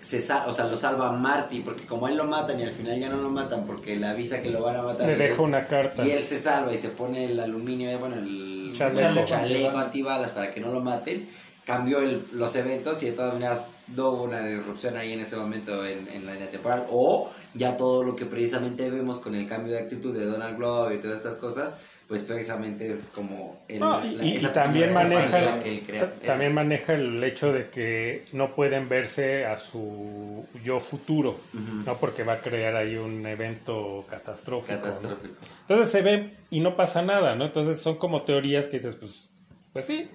se sal- o sea, lo salva Marty, porque como él lo matan y al final ya no lo matan porque le avisa que lo van a matar. Le él- una carta. y él se salva y se pone el aluminio, eh, bueno, el Chaleco. el chaleco antibalas para que no lo maten. Cambió el- los eventos y de todas maneras no hubo una disrupción ahí en ese momento en, en la línea temporal. O ya todo lo que precisamente vemos con el cambio de actitud de Donald Glover y todas estas cosas, pues precisamente es como el, y, también maneja también maneja el hecho de que no pueden verse a su yo futuro no porque va a crear ahí un evento catastrófico, catastrófico. entonces se ve y no pasa nada no entonces son como teorías que dices pues pues sí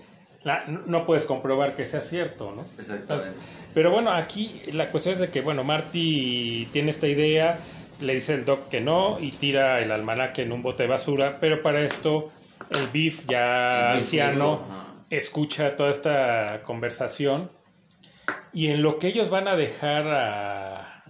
no puedes comprobar que sea cierto, ¿no? Exactamente. pero bueno, aquí la cuestión es de que, bueno, Marty tiene esta idea, le dice el doc que no y tira el almanaque en un bote de basura, pero para esto el Biff ya anciano escucha toda esta conversación y en lo que ellos van a dejar a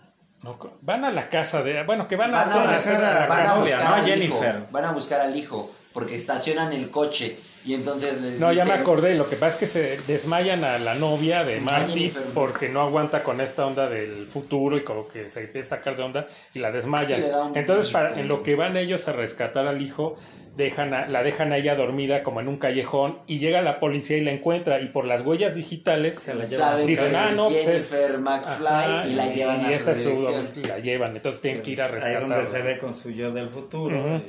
van a la casa de bueno que van, a, buscar a Jennifer. Van a buscar al hijo porque estacionan el coche y entonces No, ya me acordé, lo que pasa es que se desmayan a la novia de Marty porque no aguanta con esta onda del futuro y como que se empieza a sacar de onda y la desmayan. entonces, para, en lo que van ellos a rescatar al hijo, dejan la dejan a ella dormida como en un callejón y llega la policía y la encuentra y por las huellas digitales se la llevan. Dicen, ah, no, pues Jennifer McFly y la llevan a esta su la llevan, entonces tienen que ir a rescatar. Ahí es donde se ve con su yo del futuro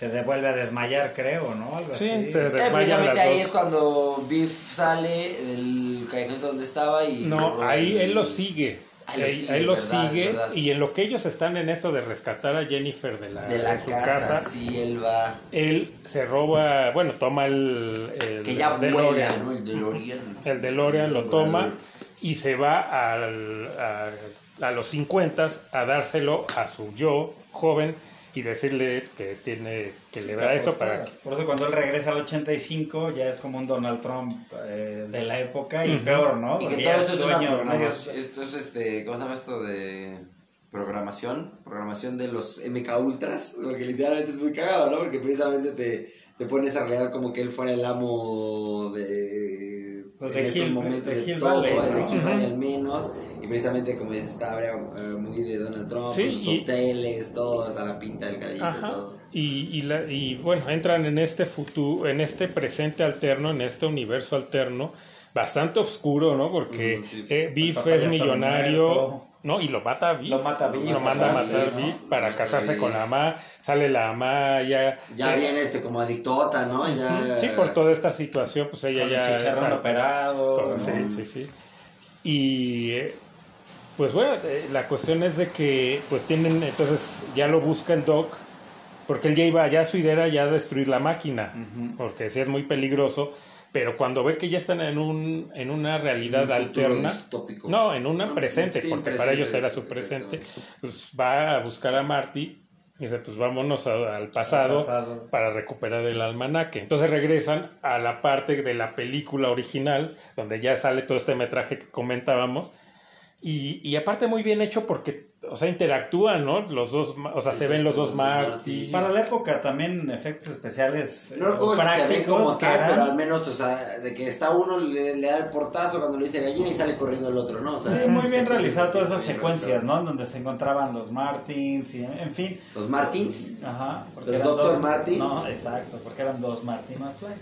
se devuelve a desmayar, creo, ¿no? Algo sí, así. se desmaya. Eh, ahí es cuando Biff sale del callejón donde estaba y. No, ahí él lo sigue. Ahí, lo sigue y en lo que ellos están en esto de rescatar a Jennifer de la, de la su casa, sí, él va. Él se roba, bueno, toma el. el que ya vuela, ¿no? El DeLorean. El DeLorean lo toma y se va al, a, a los 50 a dárselo a su yo joven y decirle que tiene que le da eso para por eso cuando él regresa al 85 ya es como un Donald Trump eh, de la época y peor no y que todo esto es una programación esto es este cómo se llama esto de programación programación de los MK Ultras porque literalmente es muy cagado no porque precisamente te te pones a realidad como que él fuera el amo de pues en estos momentos de, todo, de al menos, y precisamente como dices, está eh, muy de Donald Trump, sus hoteles, todo, hasta la pinta del cabello, todo. Y, y, la, y bueno, entran en este futuro, en este presente alterno, en este universo alterno, bastante oscuro, ¿no? Porque eh, Biff es millonario, ¿no? Y lo mata Biff. Lo mata Biff. Lo manda a matar para casarse con la mamá. Sale la mamá, ya. Ya viene este como adictota, ¿no? Ya, sí, por toda esta situación, pues ella ya. El chicharrón operado. sí, sí, sí. Y. Pues bueno, eh, la cuestión es de que, pues tienen, entonces ya lo busca el Doc, porque él ya iba, ya su idea era ya destruir la máquina, porque si es muy peligroso pero cuando ve que ya están en un en una realidad alterna no en una presente porque para ellos era su presente pues va a buscar a Marty y dice pues vámonos al pasado, para recuperar el almanaque entonces regresan a la parte de la película original donde ya sale todo este metraje que comentábamos y, y aparte muy bien hecho porque o sea, interactúan, ¿no? Los dos, o sea, se ven los dos Martys. Para la época también efectos especiales no eh, prácticos. como tal, pero al menos, o sea, de que está uno, le, da el portazo cuando le dice gallina y sale corriendo el otro, ¿no? O sea, sí, muy bien realizadas todas esas secuencias, ¿no? Donde se encontraban los Martins y, en fin. ¿Los Martins? Ajá. Los Doctor Martins. No, exacto, porque eran dos Martin McFly.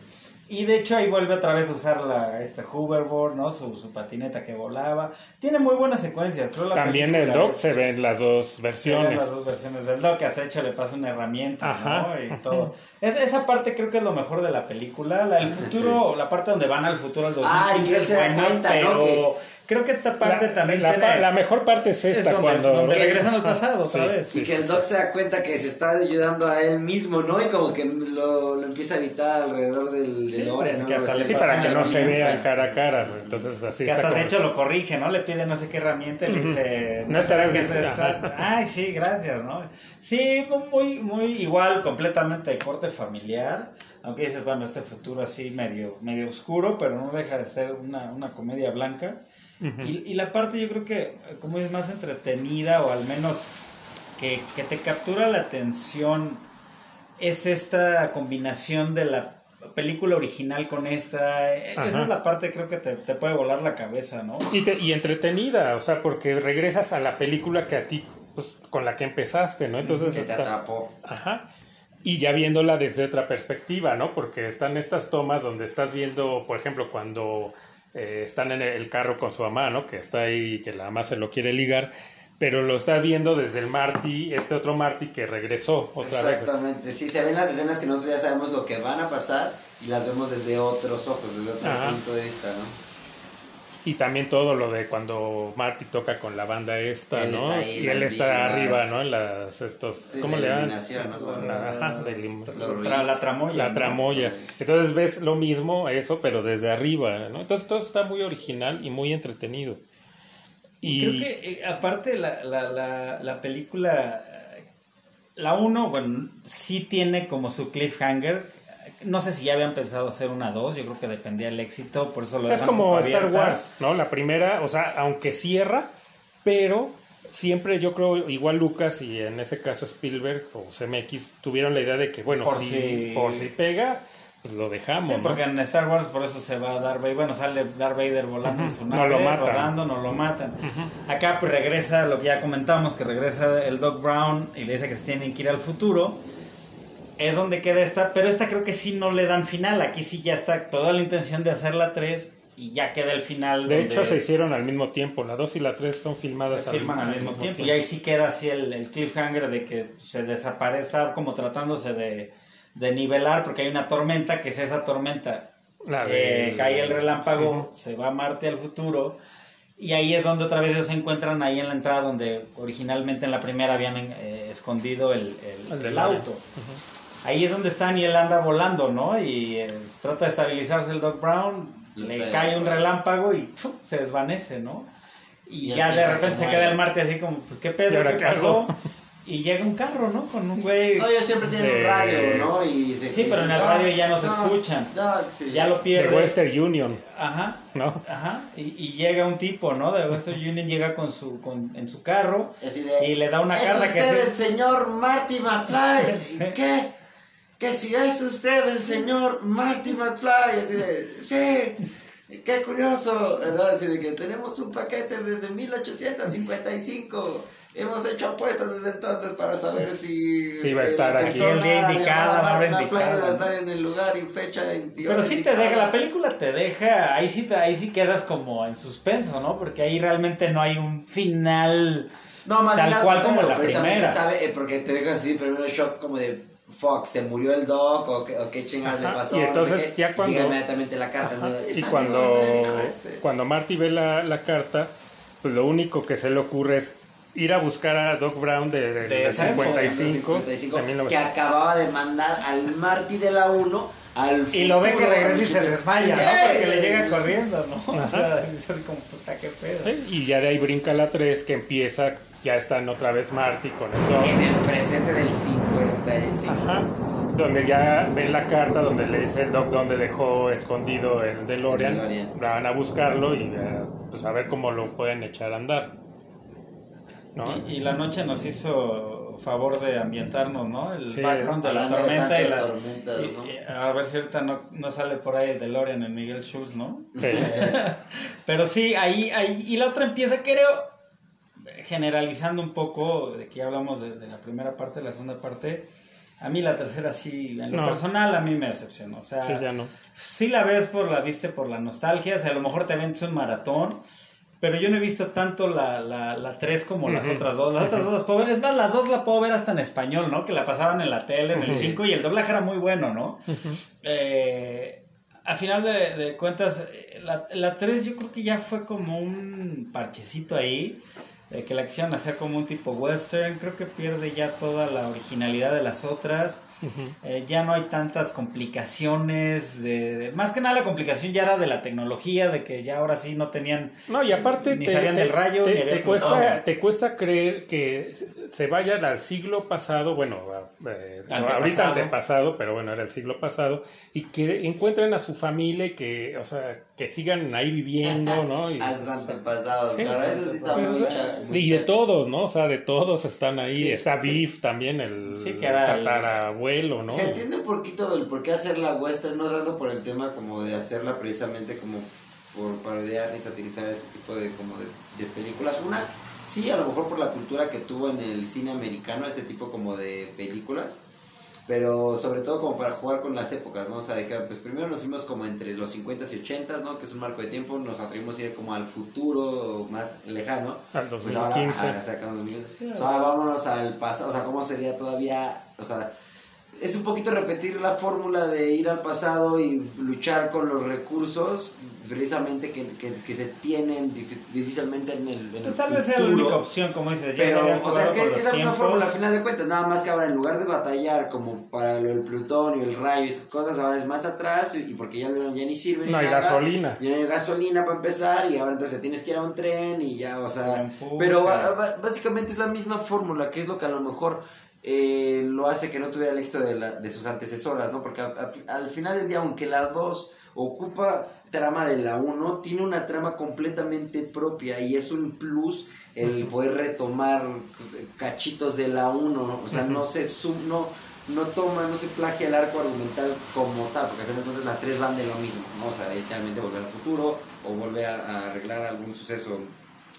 Y de hecho ahí vuelve otra vez a usar la, este hoverboard, ¿no? Su, su patineta que volaba. Tiene muy buenas secuencias. También el Doc se ven las dos versiones. Se ven las dos versiones del Doc, hasta hecho le pasa una herramienta, ¿no? Y todo. Es, esa parte creo que es lo mejor de la película. La, el futuro, la parte donde van al futuro al 2015 ah, y que se da cuenta, pero... Creo que esta parte también la, la, mejor parte es esta, cuando... regresan al pasado otra vez. Y que el Doc se da cuenta que se está ayudando a él mismo, ¿no? Y como que lo, lo empieza a evitar alrededor del, del ¿no? sí, para que no se vea cara a cara. Entonces así que hasta de hecho lo corrige, ¿no? Le pide no sé qué herramienta y le dice... No estarás bien. Ay, sí, gracias, ¿no? Sí, muy, muy igual, completamente de corte familiar aunque dices, bueno, este futuro así medio, medio oscuro, pero no deja de ser una, una comedia blanca y, la parte yo creo que, como es más entretenida o al menos que, te captura la atención, es esta combinación de la película original con esta. Esa es la parte creo que te, puede volar la cabeza, ¿no? Y, y entretenida, o sea, porque regresas a la película que a ti, pues, con la que empezaste, ¿no? Entonces... Que te atrapó. Ajá. Y ya viéndola desde otra perspectiva, ¿no? Porque están estas tomas donde estás viendo, por ejemplo, cuando eh, están en el carro con su mamá, ¿no? Que está ahí y que la mamá se lo quiere ligar. pero lo está viendo desde el Marty, este otro Marty que regresó otra vez. Exactamente, sí, se ven las escenas que nosotros ya sabemos lo que van a pasar y las vemos desde otros ojos, desde otro punto de vista, ¿no? Y también todo lo de cuando Marty toca con la banda esta, ¿no? y él está arriba, ¿no? En las estos, ¿cómo le llaman? La, la, la, tramoya. La tramoya. Entonces ves lo mismo, eso, pero desde arriba, ¿no? Entonces todo está muy original y muy entretenido. Y creo que eh, aparte la, la película, la uno, bueno, sí tiene como su cliffhanger no sé si ya habían pensado hacer una 2, yo creo que dependía del éxito, por eso lo Es como Star Wars, ¿no? La primera, o sea, aunque cierra, pero siempre yo creo, igual Lucas y en ese caso Spielberg o CMX tuvieron la idea de que, bueno, por si, por si pega, pues lo dejamos. Sí, porque en Star Wars por eso se va Darth Vader, bueno, sale Darth Vader volando en su nave, no lo matan. rodando, no lo matan. Acá pues regresa lo que ya comentamos, que regresa el Doc Brown y le dice que se tienen que ir al futuro es donde queda esta, pero esta creo que sí no le dan final, aquí sí ya está toda la intención de hacer la 3 y ya queda el final. De hecho se hicieron al mismo tiempo, la 2 y la 3 son filmadas se al, filman al, mismo, tiempo. y ahí sí queda así el, cliffhanger de que se desaparece, como tratándose de, nivelar porque hay una tormenta, que es esa tormenta que cae el relámpago, se va a Marte al futuro. Y ahí es donde otra vez ellos se encuentran ahí en la entrada donde originalmente en la primera habían eh, escondido el, el, auto ahí es donde están y él anda volando, ¿no? Y trata de estabilizarse el Doc Brown, le cae un relámpago y se desvanece, ¿no? Y, ya de repente se queda el Marte así como, pues qué pedo, ¿qué pasó? Y llega un carro, ¿no? Con un güey. No, ellos siempre tienen un radio, ¿no? Y sí, pero en el radio ya no, se escuchan. Ya lo pierden. De Western Union. Ajá. ¿No? Ajá. Y, llega un tipo, ¿no? De Western Union llega con su, con, en su carro. y le da una carta que. Es el señor Marty McFly. ¿Qué? Que si es usted el señor Marty McFly, así de, sí, qué curioso, ¿verdad? Así de que tenemos un paquete desde 1855. Hemos hecho apuestas desde entonces para saber si sí, va a estar aquí el día indicado, va a estar en el lugar y fecha Pero sí te deja, la película te deja, ahí sí, ahí sí quedas como en suspenso, ¿no? Porque ahí realmente no hay un final no, más tal cual como la primera. Sabe, eh, porque te deja así, pero un shock como de Fox, se murió el Doc o, qué, o qué chingados le pasó. Y entonces ya cuando... inmediatamente la carta. y cuando, este. cuando Marty ve la, la, carta, pues lo único que se le ocurre es ir a buscar a Doc Brown de, de, 55, que acababa de mandar al Marty de la 1 al Y lo ve que regresa y se desmaya, ¿no? Porque le llega corriendo, ¿no? O sea, es así como, puta, qué pedo. Y ya de ahí brinca la 3 que empieza ya están otra vez Marty con el Doc. En el presente del 55. Ajá. Donde ya ven la carta donde le dice el Doc dónde dejó escondido el DeLorean. El Van a buscarlo y eh, pues a ver cómo lo pueden echar a andar. ¿no? Y, la noche nos hizo favor de ambientarnos, ¿no? El background de la tormenta y la. a ver si ahorita no, no, sale por ahí el DeLorean en Miguel Schultz, ¿no? Sí. Pero sí, ahí, ahí. Y la otra empieza, creo generalizando un poco, de que hablamos de, la primera parte, de la segunda parte, a mí la tercera sí, en lo personal a mí me decepcionó. O sea, sí, ya no. sí la ves por la viste por la nostalgia, o sea, a lo mejor te aventas un maratón, pero yo no he visto tanto la, la, la 3 como las otras dos. Las otras dos puedo ver, es más, las dos la puedo ver hasta en español, ¿no? Que la pasaban en la tele, en el 5 y el doblaje era muy bueno, ¿no? eh, a final de, de cuentas, eh, la, la 3 yo creo que ya fue como un parchecito ahí de que la quisieron hacer como un tipo western, creo que pierde ya toda la originalidad de las otras. Eh, ya no hay tantas complicaciones de, más que nada la complicación ya era de la tecnología de que ya ahora sí no tenían no y aparte ni sabían del rayo te, te cuesta te cuesta creer que se vayan al siglo pasado bueno eh, ahorita antepasado. pero bueno era el siglo pasado y que encuentren a su familia y que o sea que sigan ahí viviendo no y, a sus antepasados claro, eso sí está mucha, y de todos no o sea de todos están ahí está Biff también el sí, era se entiende un poquito el por qué hacer la western, no dando por el tema como de hacerla precisamente como por parodiar y satirizar este tipo de, como de, películas. Una, sí, a lo mejor por la cultura que tuvo en el cine americano, ese tipo como de películas. pero sobre todo como para jugar con las épocas, ¿no? O sea, pues primero nos fuimos como entre los 50s y 80s, ¿no? Que es un marco de tiempo, nos atrevimos a ir como al futuro más lejano. Al 2015. Pues ahora, o sea, vámonos al pasado, o sea, ¿cómo sería todavía, o sea, es un poquito repetir la fórmula de ir al pasado y luchar con los recursos precisamente que, que, se tienen difícilmente en el, en pues tal vez sea la única opción, como dices. pero, o sea, es que es la misma fórmula al final de cuentas, nada más que ahora en lugar de batallar como para lo del plutonio, el rayo y esas cosas, ahora es más atrás y porque ya, ya ni sirve. No hay gasolina. Ya no hay gasolina para empezar y ahora entonces tienes que ir a un tren y ya, o sea. Pero básicamente es la misma fórmula, que es lo que a lo mejor eh, lo hace que no tuviera el éxito de, la, de sus antecesoras, ¿no? Porque al final del día, aunque la 2 ocupa trama de la 1, tiene una trama completamente propia y es un plus el poder retomar cachitos de la 1, o sea, no se sub, no, no toma, no se plagia el arco argumental como tal, porque al final entonces las tres van de lo mismo, ¿no? O sea, literalmente volver al futuro o volver a, arreglar algún suceso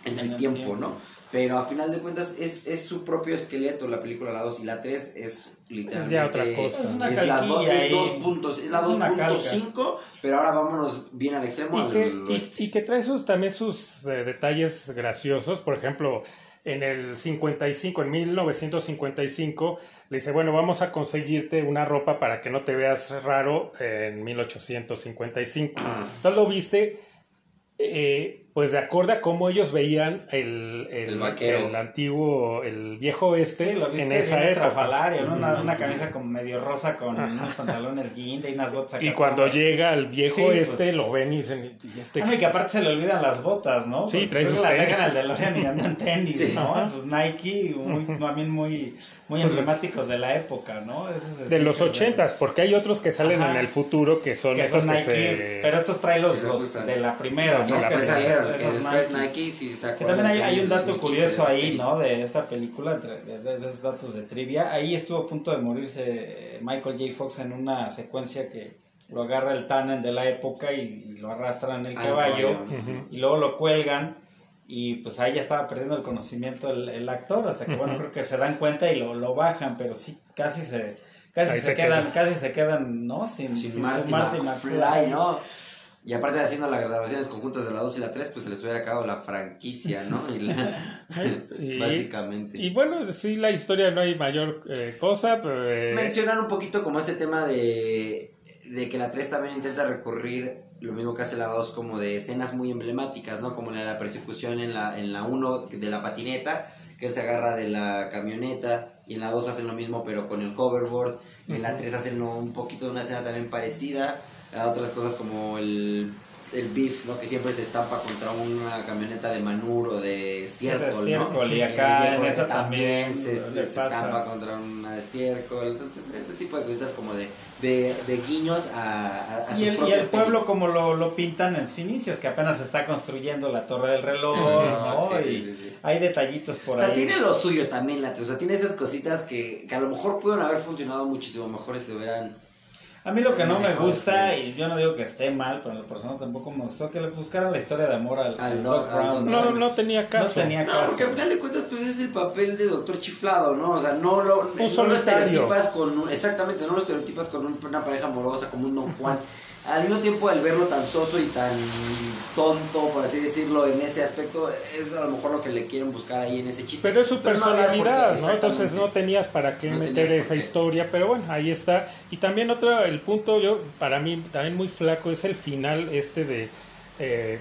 en, el, tiempo, ¿no? Pero a final de cuentas es, es su propio esqueleto la película, la 2 y la 3 es literalmente... Es otra cosa. Es, una es la 2 puntos, es la 2.5, pero ahora vámonos bien al extremo. Y, que, y, que trae sus, también sus eh, detalles graciosos, por ejemplo... En el 55, en 1955, le dice, bueno, vamos a conseguirte una ropa para que no te veas raro en 1855. Entonces lo viste, eh, pues de acuerdo a cómo ellos veían el, el, el, antiguo, el viejo este en esa época. una, una, camisa como medio rosa con unos pantalones guinda y unas botas. Y cuando llega el viejo este, pues lo ven y dicen, ¿y este ah, y que aparte se le olvidan las botas, ¿no? Sí, trae sus las dejan al DeLorean y andan tenis, ¿no? Sus Nike, muy, también muy muy pues, emblemáticos de la época, ¿no? de los ochentas, porque hay otros que salen en el futuro que son esos que se... Pero estos traen los, de la primera, ¿no? La después Nike, sí se También hay, un dato curioso ahí, ¿no? De esta película, de, esos datos de trivia. Ahí estuvo a punto de morirse Michael J. Fox en una secuencia que lo agarra el Tannen de la época y, lo arrastran en el caballo, y luego lo cuelgan y pues ahí ya estaba perdiendo el conocimiento el, actor hasta que bueno creo que se dan cuenta y lo, lo bajan pero sí casi se casi se, quedan casi se quedan no sin, sin, Marty, McFly, no y aparte de haciendo las grabaciones conjuntas de la 2 y la 3, pues se les hubiera acabado la franquicia, ¿no? Y básicamente. Y bueno, sí, la historia no hay mayor eh, cosa. Pero, eh, Mencionar un poquito como este tema de, de que la 3 también intenta recurrir lo mismo que hace la 2 como de escenas muy emblemáticas, ¿no? Como en la persecución en la, en la 1 de la patineta, que él se agarra de la camioneta, y en la 2 hacen lo mismo pero con el hoverboard, y en la 3 hacen un poquito de una escena también parecida, a otras cosas como el el beef, ¿no? Que siempre se estampa contra una camioneta de Manur o de estiércol, ¿no? Y acá en esta también, se, estampa contra una estiércol. Entonces, ese tipo de cosas como de, de, de guiños a, a, y, el, y el pueblo como lo, lo, pintan en sus inicios, que apenas se está construyendo la torre del reloj, ¿no? y hay detallitos por ahí. O sea, tiene lo suyo también, la, o sea, tiene esas cositas que, que a lo mejor pueden haber funcionado muchísimo mejor si se hubieran a mí lo que no me gusta, y yo no digo que esté mal, pero en lo personal tampoco me gustó que le buscaran la historia de amor al, al Doc Brown. No, no tenía caso. No tenía caso. porque al final de cuentas, pues es el papel de doctor chiflado, ¿no? O sea, no lo, no lo estereotipas con un, exactamente, no lo estereotipas con una pareja amorosa como un Don Juan al mismo tiempo al verlo tan soso y tan tonto, por así decirlo, en ese aspecto, es a lo mejor lo que le quieren buscar ahí en ese chiste. Pero es su personalidad, ¿no? Entonces no tenías para qué meter esa historia, pero bueno, ahí está. Y también otro, el punto, yo para mí también muy flaco, es el final este de... Eh,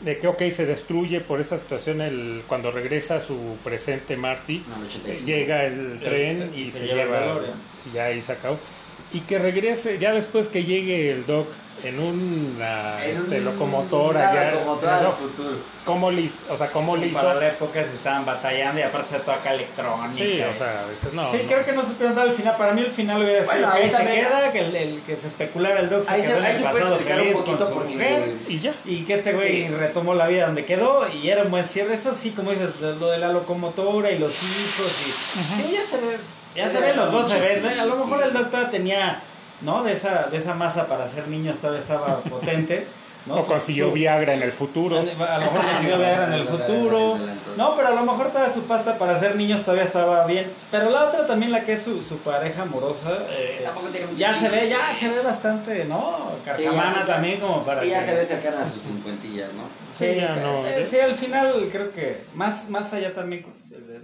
de que ok se destruye por esa situación el cuando regresa a su presente Marty llega el tren y, se, lleva, y ya ahí se acabó y que regrese ya después que llegue el Doc en una este, locomotora ya locomotora del futuro. cómo le o sea cómo le hizo para la época se estaban batallando y aparte se toca electrónica. Sí o sea no sí creo que no supieron dar el final para mí el final hubiera sido que ahí se queda que el, que se especulara el Doc se quedó en el pasado feliz con su mujer y ya. y que este güey retomó la vida donde quedó y era un buen cierre. Eso sí como dices lo de la locomotora y los hijos y, ya se ve ya se ven los dos, se ven. A lo mejor el doctor tenía, ¿no? De esa, de esa masa para ser niños todavía estaba potente. O consiguió Viagra en el futuro. A lo mejor consiguió Viagra en el futuro. No, pero a lo mejor toda su pasta para ser niños todavía estaba bien. Pero la otra también, la que es su, su pareja amorosa, eh, ya se ve, ya se ve bastante, ¿no? Carcamana también como para... Y ya se ve cercana a sus cincuentillas, ¿no? Sí, ya no. Eh, sí, al final creo que más, más allá también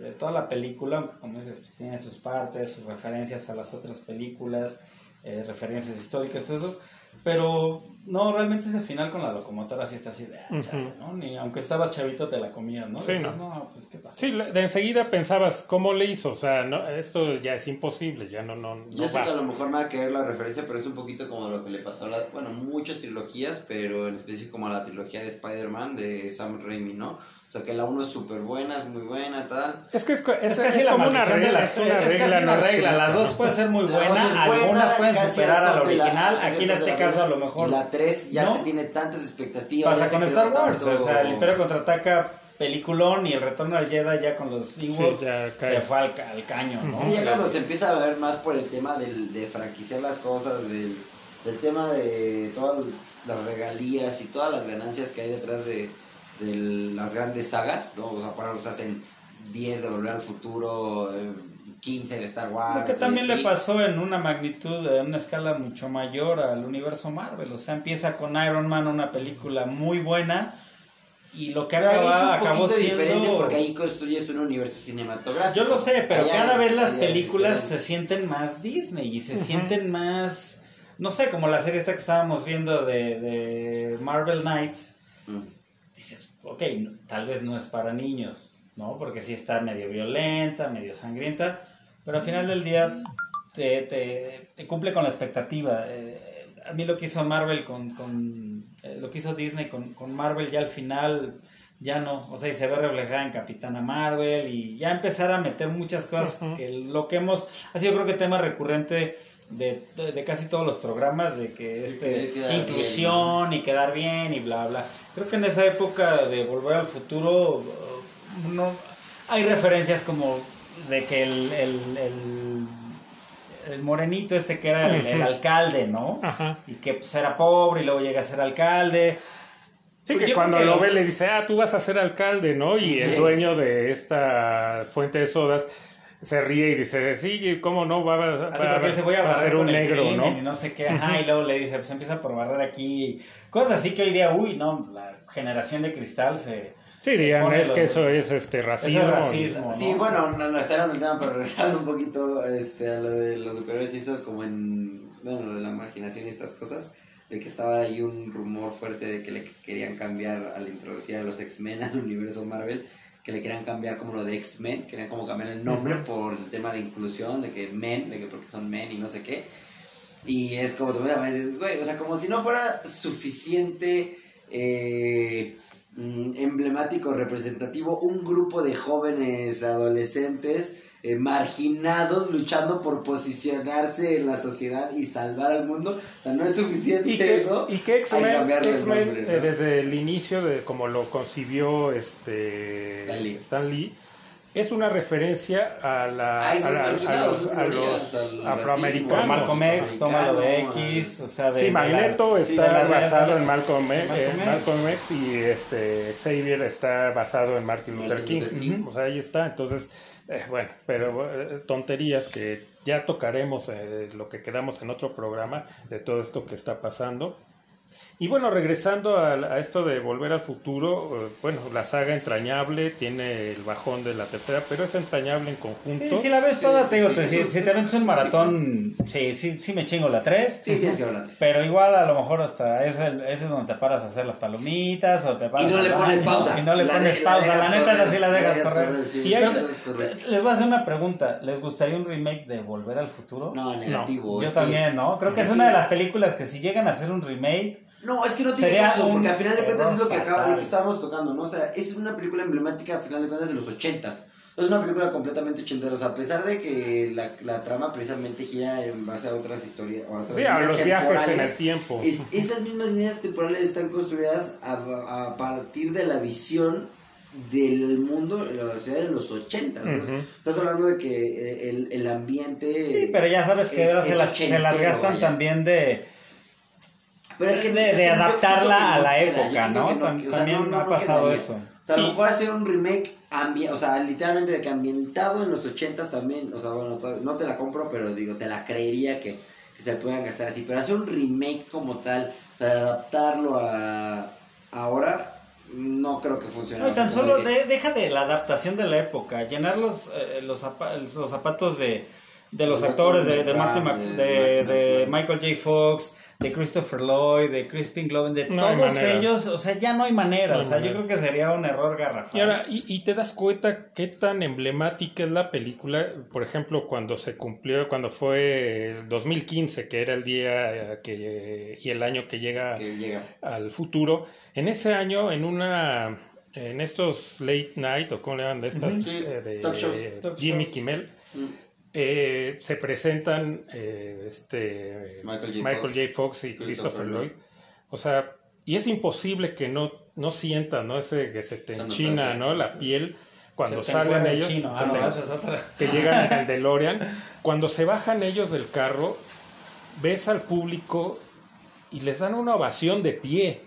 de, toda la película, como dices, pues tiene sus partes, sus referencias a las otras películas, eh, referencias históricas, todo eso. Pero no, realmente ese final con la locomotora sí está así de, ah, ¿no? Ni aunque estabas chavito te la comías, ¿no? Sí, no. pues qué pasa. Sí, de enseguida pensabas, ¿cómo le hizo? O sea, no, esto ya es imposible, ya no, no, Yo sé que a lo mejor nada que ver la referencia, pero es un poquito como lo que le pasó a la, bueno, muchas trilogías, pero en específico como a la trilogía de Spider-Man de Sam Raimi, ¿no? O sea, que la 1 es súper buena, es muy buena, tal. Es que es, es, es, como una regla. es, una regla, casi una regla. La 2 puede ser muy buena, algunas pueden superar a la original. Aquí en este caso a lo mejor... Y la 3 ya se tiene tantas expectativas. Pasa con Star Wars. O sea, el Imperio Contraataca peliculón y el retorno al Jedi ya con los Ewoks se fue al, caño, ¿no? Sí, ya cuando se empieza a ver más por el tema del, de franquiciar las cosas, del, del tema de todas las regalías y todas las ganancias que hay detrás de de las grandes sagas, ¿no? O sea, para los hacen 10 de Volver al Futuro, 15 eh, de Star Wars. Lo que también le pasó en una magnitud, en una escala mucho mayor al universo Marvel. O sea, empieza con Iron Man, una película muy buena. Y lo que acaba, acabó siendo... diferente porque ahí construyes un universo cinematográfico. Yo lo sé, pero cada vez las películas se sienten más Disney y se sienten más... No sé, como la serie esta que estábamos viendo de, de Marvel Knights. Mm dices, ok, tal vez no es para niños, ¿no? Porque sí está medio violenta, medio sangrienta, pero al final del día te, te, cumple con la expectativa. Eh, a mí lo que hizo Marvel con, con eh, lo que hizo Disney con, con, Marvel ya al final ya no, o sea, y se ve reflejada en Capitana Marvel y ya empezar a meter muchas cosas que lo que hemos, ha sido creo que tema recurrente de, de, casi todos los programas de que este inclusión y quedar bien y bla bla. Creo que en esa época de Volver al Futuro uh, no hay referencias como de que el, el, el, morenito este que era el, alcalde, ¿no? Y que pues, era pobre y luego llega a ser alcalde. Sí, pues que cuando lo ve le dice, ah, tú vas a ser alcalde, ¿no? Y el dueño de esta fuente de sodas se ríe y dice, sí, ¿cómo no? Va, va, a, ser un negro, ¿no? Y no sé qué, ajá, y luego le dice, pues empieza por barrer aquí. Cosas así que hoy día, uy, no, la generación de cristal se... Sí, digan, es que eso es este racismo. racismo Sí, bueno, no, no está en el tema, pero regresando un poquito este, a lo de los superhéroes, hizo como en, bueno, lo de la marginación y estas cosas, de que estaba ahí un rumor fuerte de que le querían cambiar al introducir a los X-Men al universo Marvel que le querían cambiar como lo de X-Men, querían como cambiar el nombre por el tema de inclusión, de que men, de que porque son men y no sé qué. Y es como, tú me dices, güey, o sea, como si no fuera suficiente eh, mm, emblemático, representativo, un grupo de jóvenes adolescentes eh, marginados luchando por posicionarse en la sociedad y salvar al mundo. O sea, no es suficiente ¿Y que, eso. Y que X-Men, eh, desde el inicio de como lo concibió este Stan Lee, es una referencia a, la, a, los, afroamericanos. Malcolm X, toma lo de X, o sea, de, Sí, Magneto está basado en Malcolm, X, Malcolm X y este Xavier está basado en Martin Luther King. O sea, ahí está. Entonces, eh, bueno, pero eh, tonterías que ya tocaremos eh, lo que quedamos en otro programa de todo esto que está pasando. Y bueno, regresando a, esto de Volver al Futuro, eh, bueno, la saga entrañable tiene el bajón de la tercera, pero es entrañable en conjunto. Sí, si la ves toda, te digo, si, te metes un maratón, sí, sí, sí me chingo la 3. Sí, tienes que la Pero igual a lo mejor hasta ese, ese es donde te paras a hacer las palomitas o te paras Y no le pones pausa. Y no le pones pausa, la, neta es así la dejas correr. y les voy a hacer una pregunta, ¿les gustaría un remake de Volver al Futuro? No, negativo. yo también, ¿no? Creo que es una de las películas que si llegan a hacer un remake no, es que no tiene caso, porque al final de cuentas es lo que acaba, lo que estábamos tocando, ¿no? O sea, es una película emblemática al final de cuentas de los ochentas. Es una película completamente ochentera, o sea, a pesar de que la, la trama precisamente gira en base a otras historias. O a sí, a los viajes en el tiempo. estas mismas líneas temporales están construidas a, a, partir de la visión del mundo, de la sociedad de los ochentas. Estás hablando de que eh, el, el ambiente. Sí, pero ya sabes que se, las, se las gastan también de pero es que, de, adaptarla a la época, ¿no? También no, ha pasado eso. O sea, a lo mejor hacer un remake, o sea, literalmente de que ambientado en los ochentas también, o sea, bueno, no te la compro, pero digo, te la creería que, que se puedan gastar así, pero hacer un remake como tal, o sea, adaptarlo a ahora, no creo que funcione. No, tan solo deja de la adaptación de la época, llenar los, eh, los, los zapatos de, de los actores, de, de, Martin de, de, Michael J. Fox, de Christopher Lloyd, de Crispin Glover, de todos ellos, o sea, ya no hay manera, o sea, yo creo que sería un error garrafal. Y ahora, y, te das cuenta qué tan emblemática es la película, por ejemplo, cuando se cumplió, cuando fue el 2015, que era el día que, y el año que llega, al futuro, en ese año, en una, en estos late night, o como le llaman de estas, eh, de Jimmy Kimmel, mm. Eh, se presentan eh, este, Michael J. Fox, y Christopher, Lloyd. O sea, y es imposible que no, no sientas, ¿no? Ese que se te enchina, ¿no? La piel cuando salen ellos, ah, que llegan en el DeLorean, cuando se bajan ellos del carro, ves al público y les dan una ovación de pie,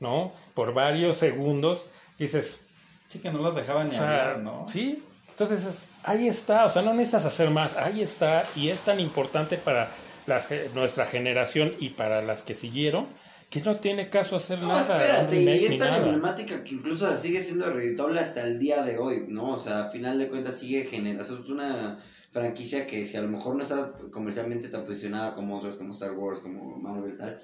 ¿no? Por varios segundos, dices... Sí, que no los dejaban ni hablar, ¿no? Sí, entonces ahí está, o sea, no necesitas hacer más, ahí está, y es tan importante para nuestra generación y para las que siguieron, que no tiene caso hacer no, nada. Espérate, y es tan emblemática que incluso sigue siendo reditable hasta el día de hoy, ¿no? O sea, a final de cuentas sigue generando, es una franquicia que si a lo mejor no está comercialmente tan posicionada como otras, como Star Wars, como Marvel, tal,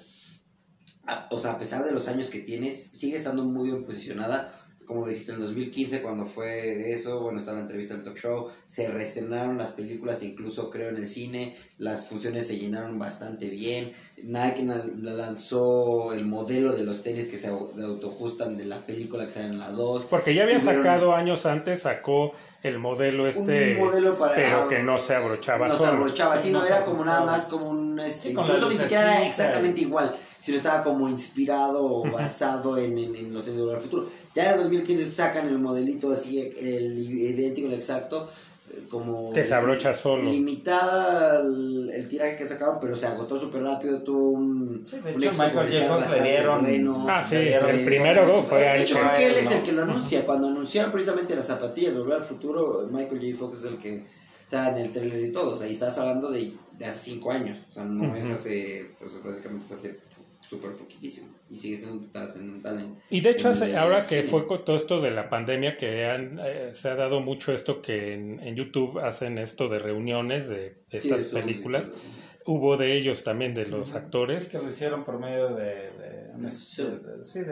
o sea, a pesar de los años que tienes, sigue estando muy bien posicionada como lo dijiste, en 2015 cuando fue eso, bueno, está la entrevista del talk show, se reestrenaron las películas, incluso creo en el cine, las funciones se llenaron bastante bien, Nike lanzó el modelo de los tenis que se autojustan de la película que sale en la 2. Porque ya había sacado años antes, sacó el modelo este, pero que no se abrochaba no se abrochaba, sino era como nada más como un, este, incluso ni siquiera era exactamente igual, sino estaba como inspirado o basado en, en, los tenis del futuro. Ya en el 2015 sacan el modelito así, el idéntico, el exacto, como que se abrocha solo. limitada el, tiraje que sacaron pero se agotó súper rápido tuvo un, sí, de hecho, Michael J. le dieron ah sí el primero no fue de hecho creo que él es el que lo anuncia. Cuando anunciaron precisamente las zapatillas de volver al futuro Michael J. Fox es el que o sea en el trailer y todo. O sea ahí estás hablando de, de hace cinco años. O sea no es hace pues básicamente es hace súper poquitísimo y sigue siendo trascendental. En, y de hecho, ahora que fue con todo esto de la pandemia, que han, eh, se ha dado mucho esto que en, YouTube hacen esto de reuniones de, estas películas. Hubo de ellos también, de los actores. que lo hicieron por medio de...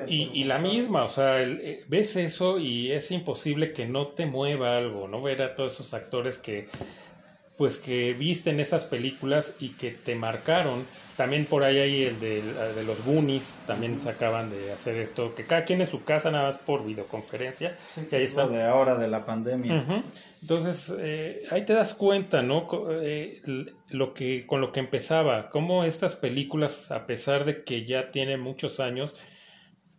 y, y, la misma, o sea, eh, ves eso y es imposible que no te mueva algo, ¿no? Ver a todos esos actores que pues que visten esas películas y que te marcaron. También por ahí hay el de, los Goonies, también se acaban de hacer esto, que cada quien en su casa nada más por videoconferencia. que ahí está. de ahora de la pandemia. Entonces, eh, ahí te das cuenta, ¿no? Eh, lo que, con lo que empezaba, cómo estas películas, a pesar de que ya tienen muchos años,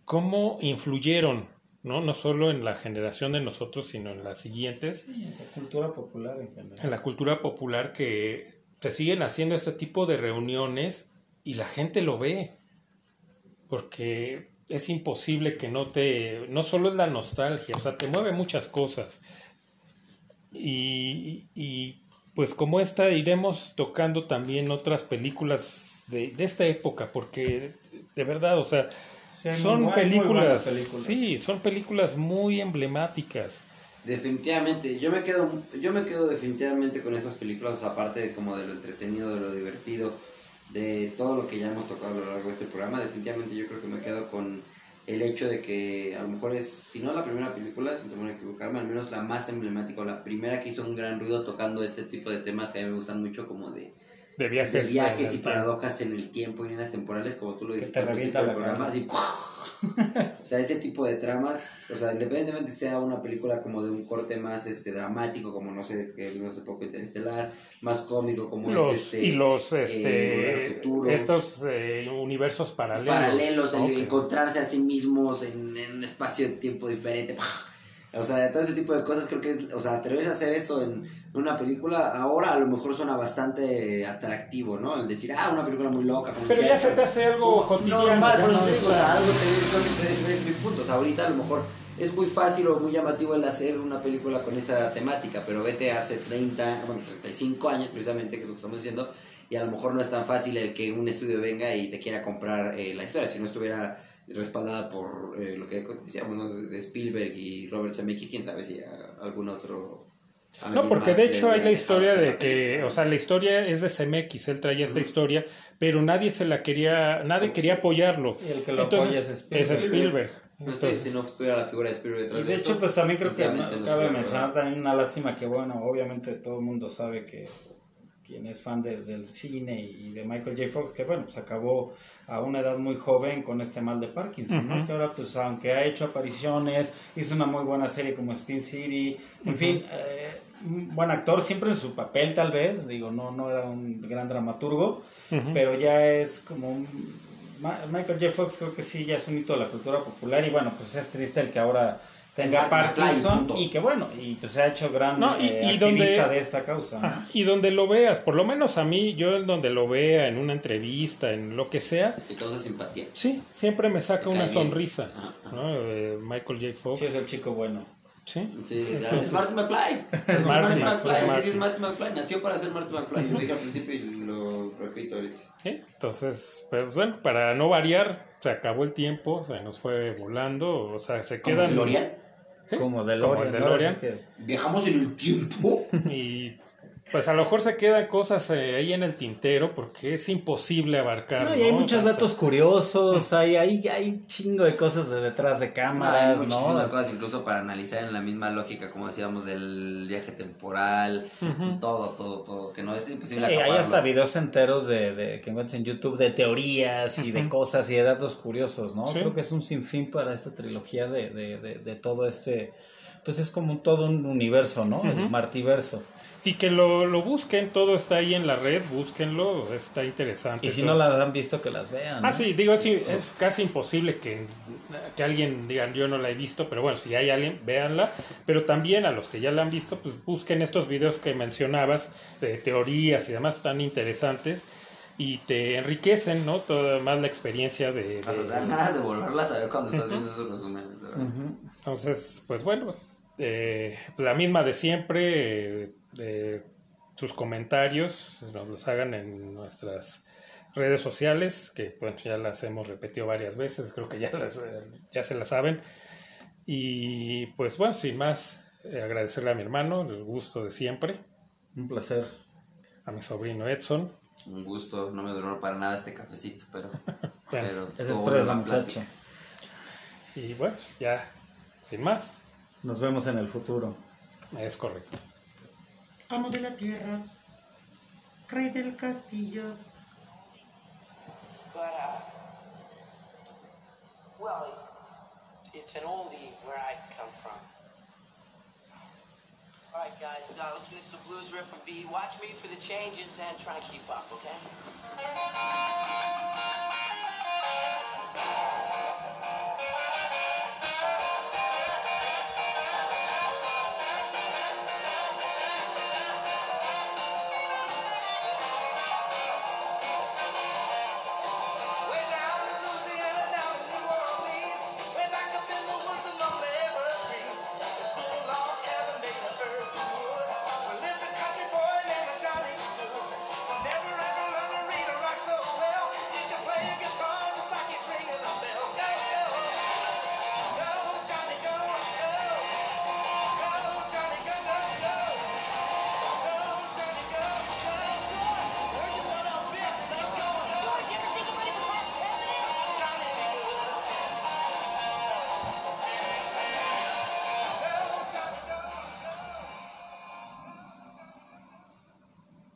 cómo influyeron ¿no? No solo en la generación de nosotros, sino en las siguientes. en la cultura popular en general. En la cultura popular que se siguen haciendo este tipo de reuniones y la gente lo ve. Porque es imposible que no te... No solo es la nostalgia, o sea, te mueve muchas cosas. Y, y pues como esta iremos tocando también otras películas de, de esta época, porque de verdad, o sea, son películas, sí, son películas muy emblemáticas. Definitivamente, yo me quedo, yo me quedo definitivamente con esas películas, aparte de como de lo entretenido, de lo divertido, de todo lo que ya hemos tocado a lo largo de este programa, definitivamente yo creo que me quedo con el hecho de que a lo mejor es, si no la primera película, sin temor a equivocarme, al menos la más emblemática, la primera que hizo un gran ruido tocando este tipo de temas que a mí me gustan mucho, como de de viajes, viajes y paradojas en el tiempo y líneas temporales, como tú lo dijiste al principio del programa, así, o sea, ese tipo de tramas, o sea, independientemente sea una película como de un corte más este dramático, como no sé, que no sé poco interestelar, más cómico, como los, es este. Y los eh, este estos eh, universos paralelos. Paralelos, encontrarse a sí mismos en, en un espacio de tiempo diferente. O sea, todo ese tipo de cosas creo que es, o sea, atreverse a hacer eso en una película, ahora a lo mejor suena bastante atractivo, ¿no? El decir, ah, una película muy loca. Pero ya se te hace algo cotidiano. Normal, por eso te digo, o sea, algo te, es, es mi punto. O sea, ahorita a lo mejor es muy fácil o muy llamativo el hacer una película con esa temática, pero vete hace 30, bueno, 35 años precisamente, que es lo que estamos diciendo, y a lo mejor no es tan fácil el que un estudio venga y te quiera comprar eh, la historia, si no estuviera respaldada por eh, lo que decíamos, de Spielberg y Robert Zemeckis, quién sabe si algún otro... No, porque de hecho hay la historia de que, o sea, la historia es de Zemeckis, él traía esta historia, pero nadie se la quería, nadie quería apoyarlo. Y el que lo apoya es Spielberg. Es Spielberg. Entonces, si no estuviera la figura de Spielberg detrás y de, hecho, pues también creo que cabe mencionar también una lástima que, bueno, obviamente todo el mundo sabe que quien es fan del cine y de Michael J. Fox, que bueno, pues acabó a una edad muy joven con este mal de Parkinson, ¿no? Que ahora, pues, aunque ha hecho apariciones, hizo una muy buena serie como Spin City, en fin, eh, un buen actor, siempre en su papel tal vez, digo, no, no era un gran dramaturgo, pero ya es como un Michael J. Fox creo que sí ya es un hito de la cultura popular y bueno, pues es triste el que ahora tenga Parkinson y que bueno, y pues se ha hecho gran eh, activista de esta causa. y donde lo veas, por lo menos a mí, yo donde lo vea, en una entrevista, en lo que sea. Causa simpatía. Sí, siempre me saca una sonrisa. Eh, Michael J. Fox. Sí, es el chico bueno. Sí. sí es Martin McFly. Es Martin McFly. Sí, sí, es Martin McFly. Nació para ser Martin McFly. Yo lo dije al principio y lo repito ahorita. Entonces, pues bueno, para no variar, se acabó el tiempo, se nos fue volando. O sea, se quedan. ¿Como DeLorean? ¿Sí? Como DeLorean. Viajamos en el tiempo. Y pues a lo mejor se quedan cosas eh, ahí en el tintero porque es imposible abarcar. No, y hay muchos datos curiosos, hay, hay, hay chingo de cosas de detrás de cámaras, hay muchísimas cosas incluso para analizar en la misma lógica, como decíamos, del viaje temporal, todo, todo, todo, que no es imposible sí, Hay hasta videos enteros de, de, que encuentras en YouTube de teorías y de cosas y de datos curiosos, ¿no? Creo que es un sinfín para esta trilogía de, de, de, todo este... Pues es como todo un universo, ¿no? El martiverso. Y que lo, lo, busquen, todo está ahí en la red, búsquenlo, está interesante. Y si no las han visto, que las vean. Ah, sí, digo, sí, es casi imposible que, que alguien diga, yo no la he visto, pero bueno, si hay alguien, véanla. Pero también a los que ya la han visto, pues busquen estos videos que mencionabas, de teorías y demás, tan interesantes. Y te enriquecen, ¿no? Toda más la experiencia de... de... dan ganas de volverlas a ver cuando estás viendo esos resúmenes. Entonces, pues bueno, eh, la misma de siempre de sus comentarios, nos los hagan en nuestras redes sociales, que bueno, ya las hemos repetido varias veces, creo que ya, las, ya se las saben. Y pues bueno, sin más, eh, agradecerle a mi hermano, el gusto de siempre. Un placer. A mi sobrino Edson. Un gusto, no me duró para nada este cafecito, pero... bueno, pero es la muchacha. Y bueno, ya, sin más. Nos vemos en el futuro. Es correcto. Amo de la tierra, rey del castillo. But, uh, well, it's an oldie where I come from. All right, guys, uh, listen to some blues riff from B. Watch me for the changes and try and keep up, okay?